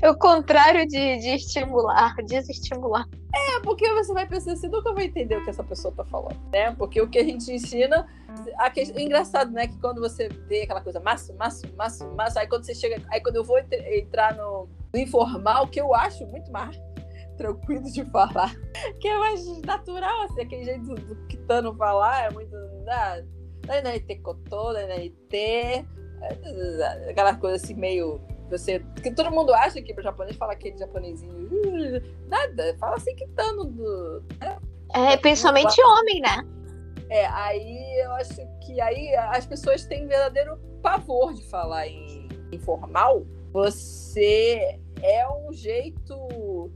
É o contrário de, de estimular, desestimular. É porque você vai pensar, você nunca vai entender o que essa pessoa tá falando, né? Porque o que a gente ensina. A que... Engraçado, né? Que quando você vê aquela coisa maço, maço, maço, maço, aí quando você chega. Aí quando eu vou entrar no, no informal, que eu acho muito mais tranquilo de falar, que é mais natural, assim, aquele jeito do, do Kitano falar, é muito. Ah, Nainai Kotô, Nainai Te, aquela coisa assim meio. Você, porque todo mundo acha que o japonês fala aquele japonesinho. Nada, fala assim Kitano do. É, principalmente homem, né? É, aí eu acho que aí as pessoas têm verdadeiro pavor de falar em informal. Você é um jeito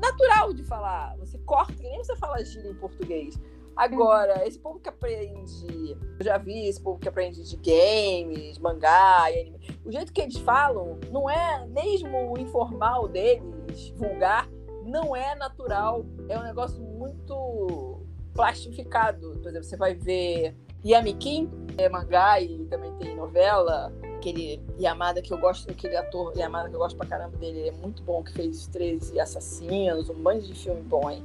natural de falar. Você corta, que nem você fala gíria em português. Agora, esse povo que aprende. Eu já vi esse povo que aprende de games, mangá e anime. O jeito que eles falam não é mesmo o informal deles, vulgar, não é natural. É um negócio muito plastificado. Por exemplo, você vai ver Yamikin, é mangá e também tem novela. Aquele Yamada que eu gosto, aquele ator Yamada que eu gosto pra caramba dele, ele é muito bom, que fez 13 Assassinos, um monte de filme bom, hein?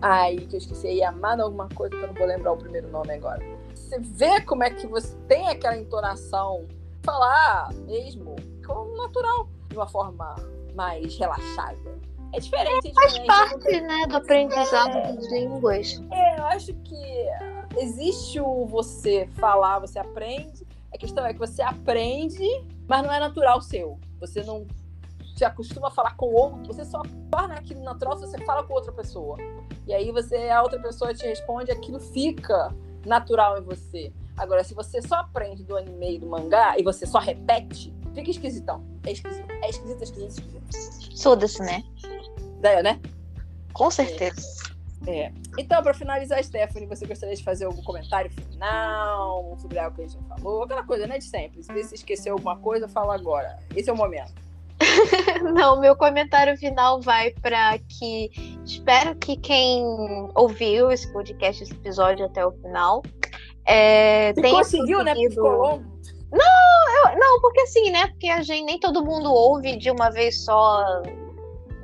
Aí que eu esqueci, Yamada alguma coisa que eu não vou lembrar o primeiro nome agora. Você vê como é que você tem aquela entonação, falar mesmo, como natural, de uma forma mais relaxada. É diferente. É, faz diferente. parte, né, do aprendizado é, das línguas. É, eu acho que existe o você falar, você aprende. A questão é que você aprende, mas não é natural seu. Você não se acostuma a falar com outro, você só torna aquilo natural se você fala com outra pessoa. E aí você, a outra pessoa te responde, aquilo fica natural em você. Agora, se você só aprende do anime e do mangá e você só repete, fica esquisitão. É esquisito, é esquisito, é esquisito, é esquisito. Foda-se, né? Daí, né? Com certeza. É. é. Então, para finalizar, Stephanie, você gostaria de fazer algum comentário final sobre algo que a gente falou? Aquela coisa, né, de sempre. Se você esqueceu alguma coisa, fala agora. Esse é o momento. Não, meu comentário final vai para que espero que quem ouviu esse podcast, esse episódio até o final, é, tenha conseguiu, né? Porque ficou longo. Não, eu, não, porque assim, né? Porque a gente nem todo mundo ouve de uma vez só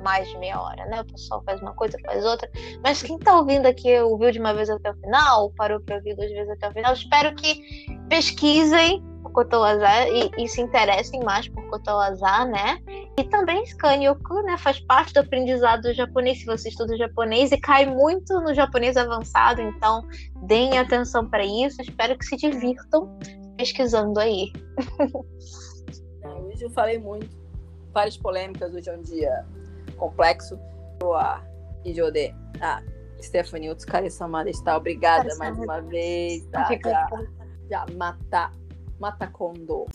mais de meia hora, né? O pessoal faz uma coisa, faz outra. Mas quem tá ouvindo aqui ouviu de uma vez até o final, parou para ouvir duas vezes até o final, espero que pesquisem o Kotowazar e, e se interessem mais por Kotowazar, né? E também Skanyoku, né? Faz parte do aprendizado japonês, se você estuda japonês e cai muito no japonês avançado, então deem atenção para isso. Espero que se divirtam pesquisando aí. Hoje eu falei muito, várias polêmicas, hoje é um dia complexo. A Ijode, a Stephanie Utsukare-sama está obrigada mais uma vez. Tá? Já, já また今度。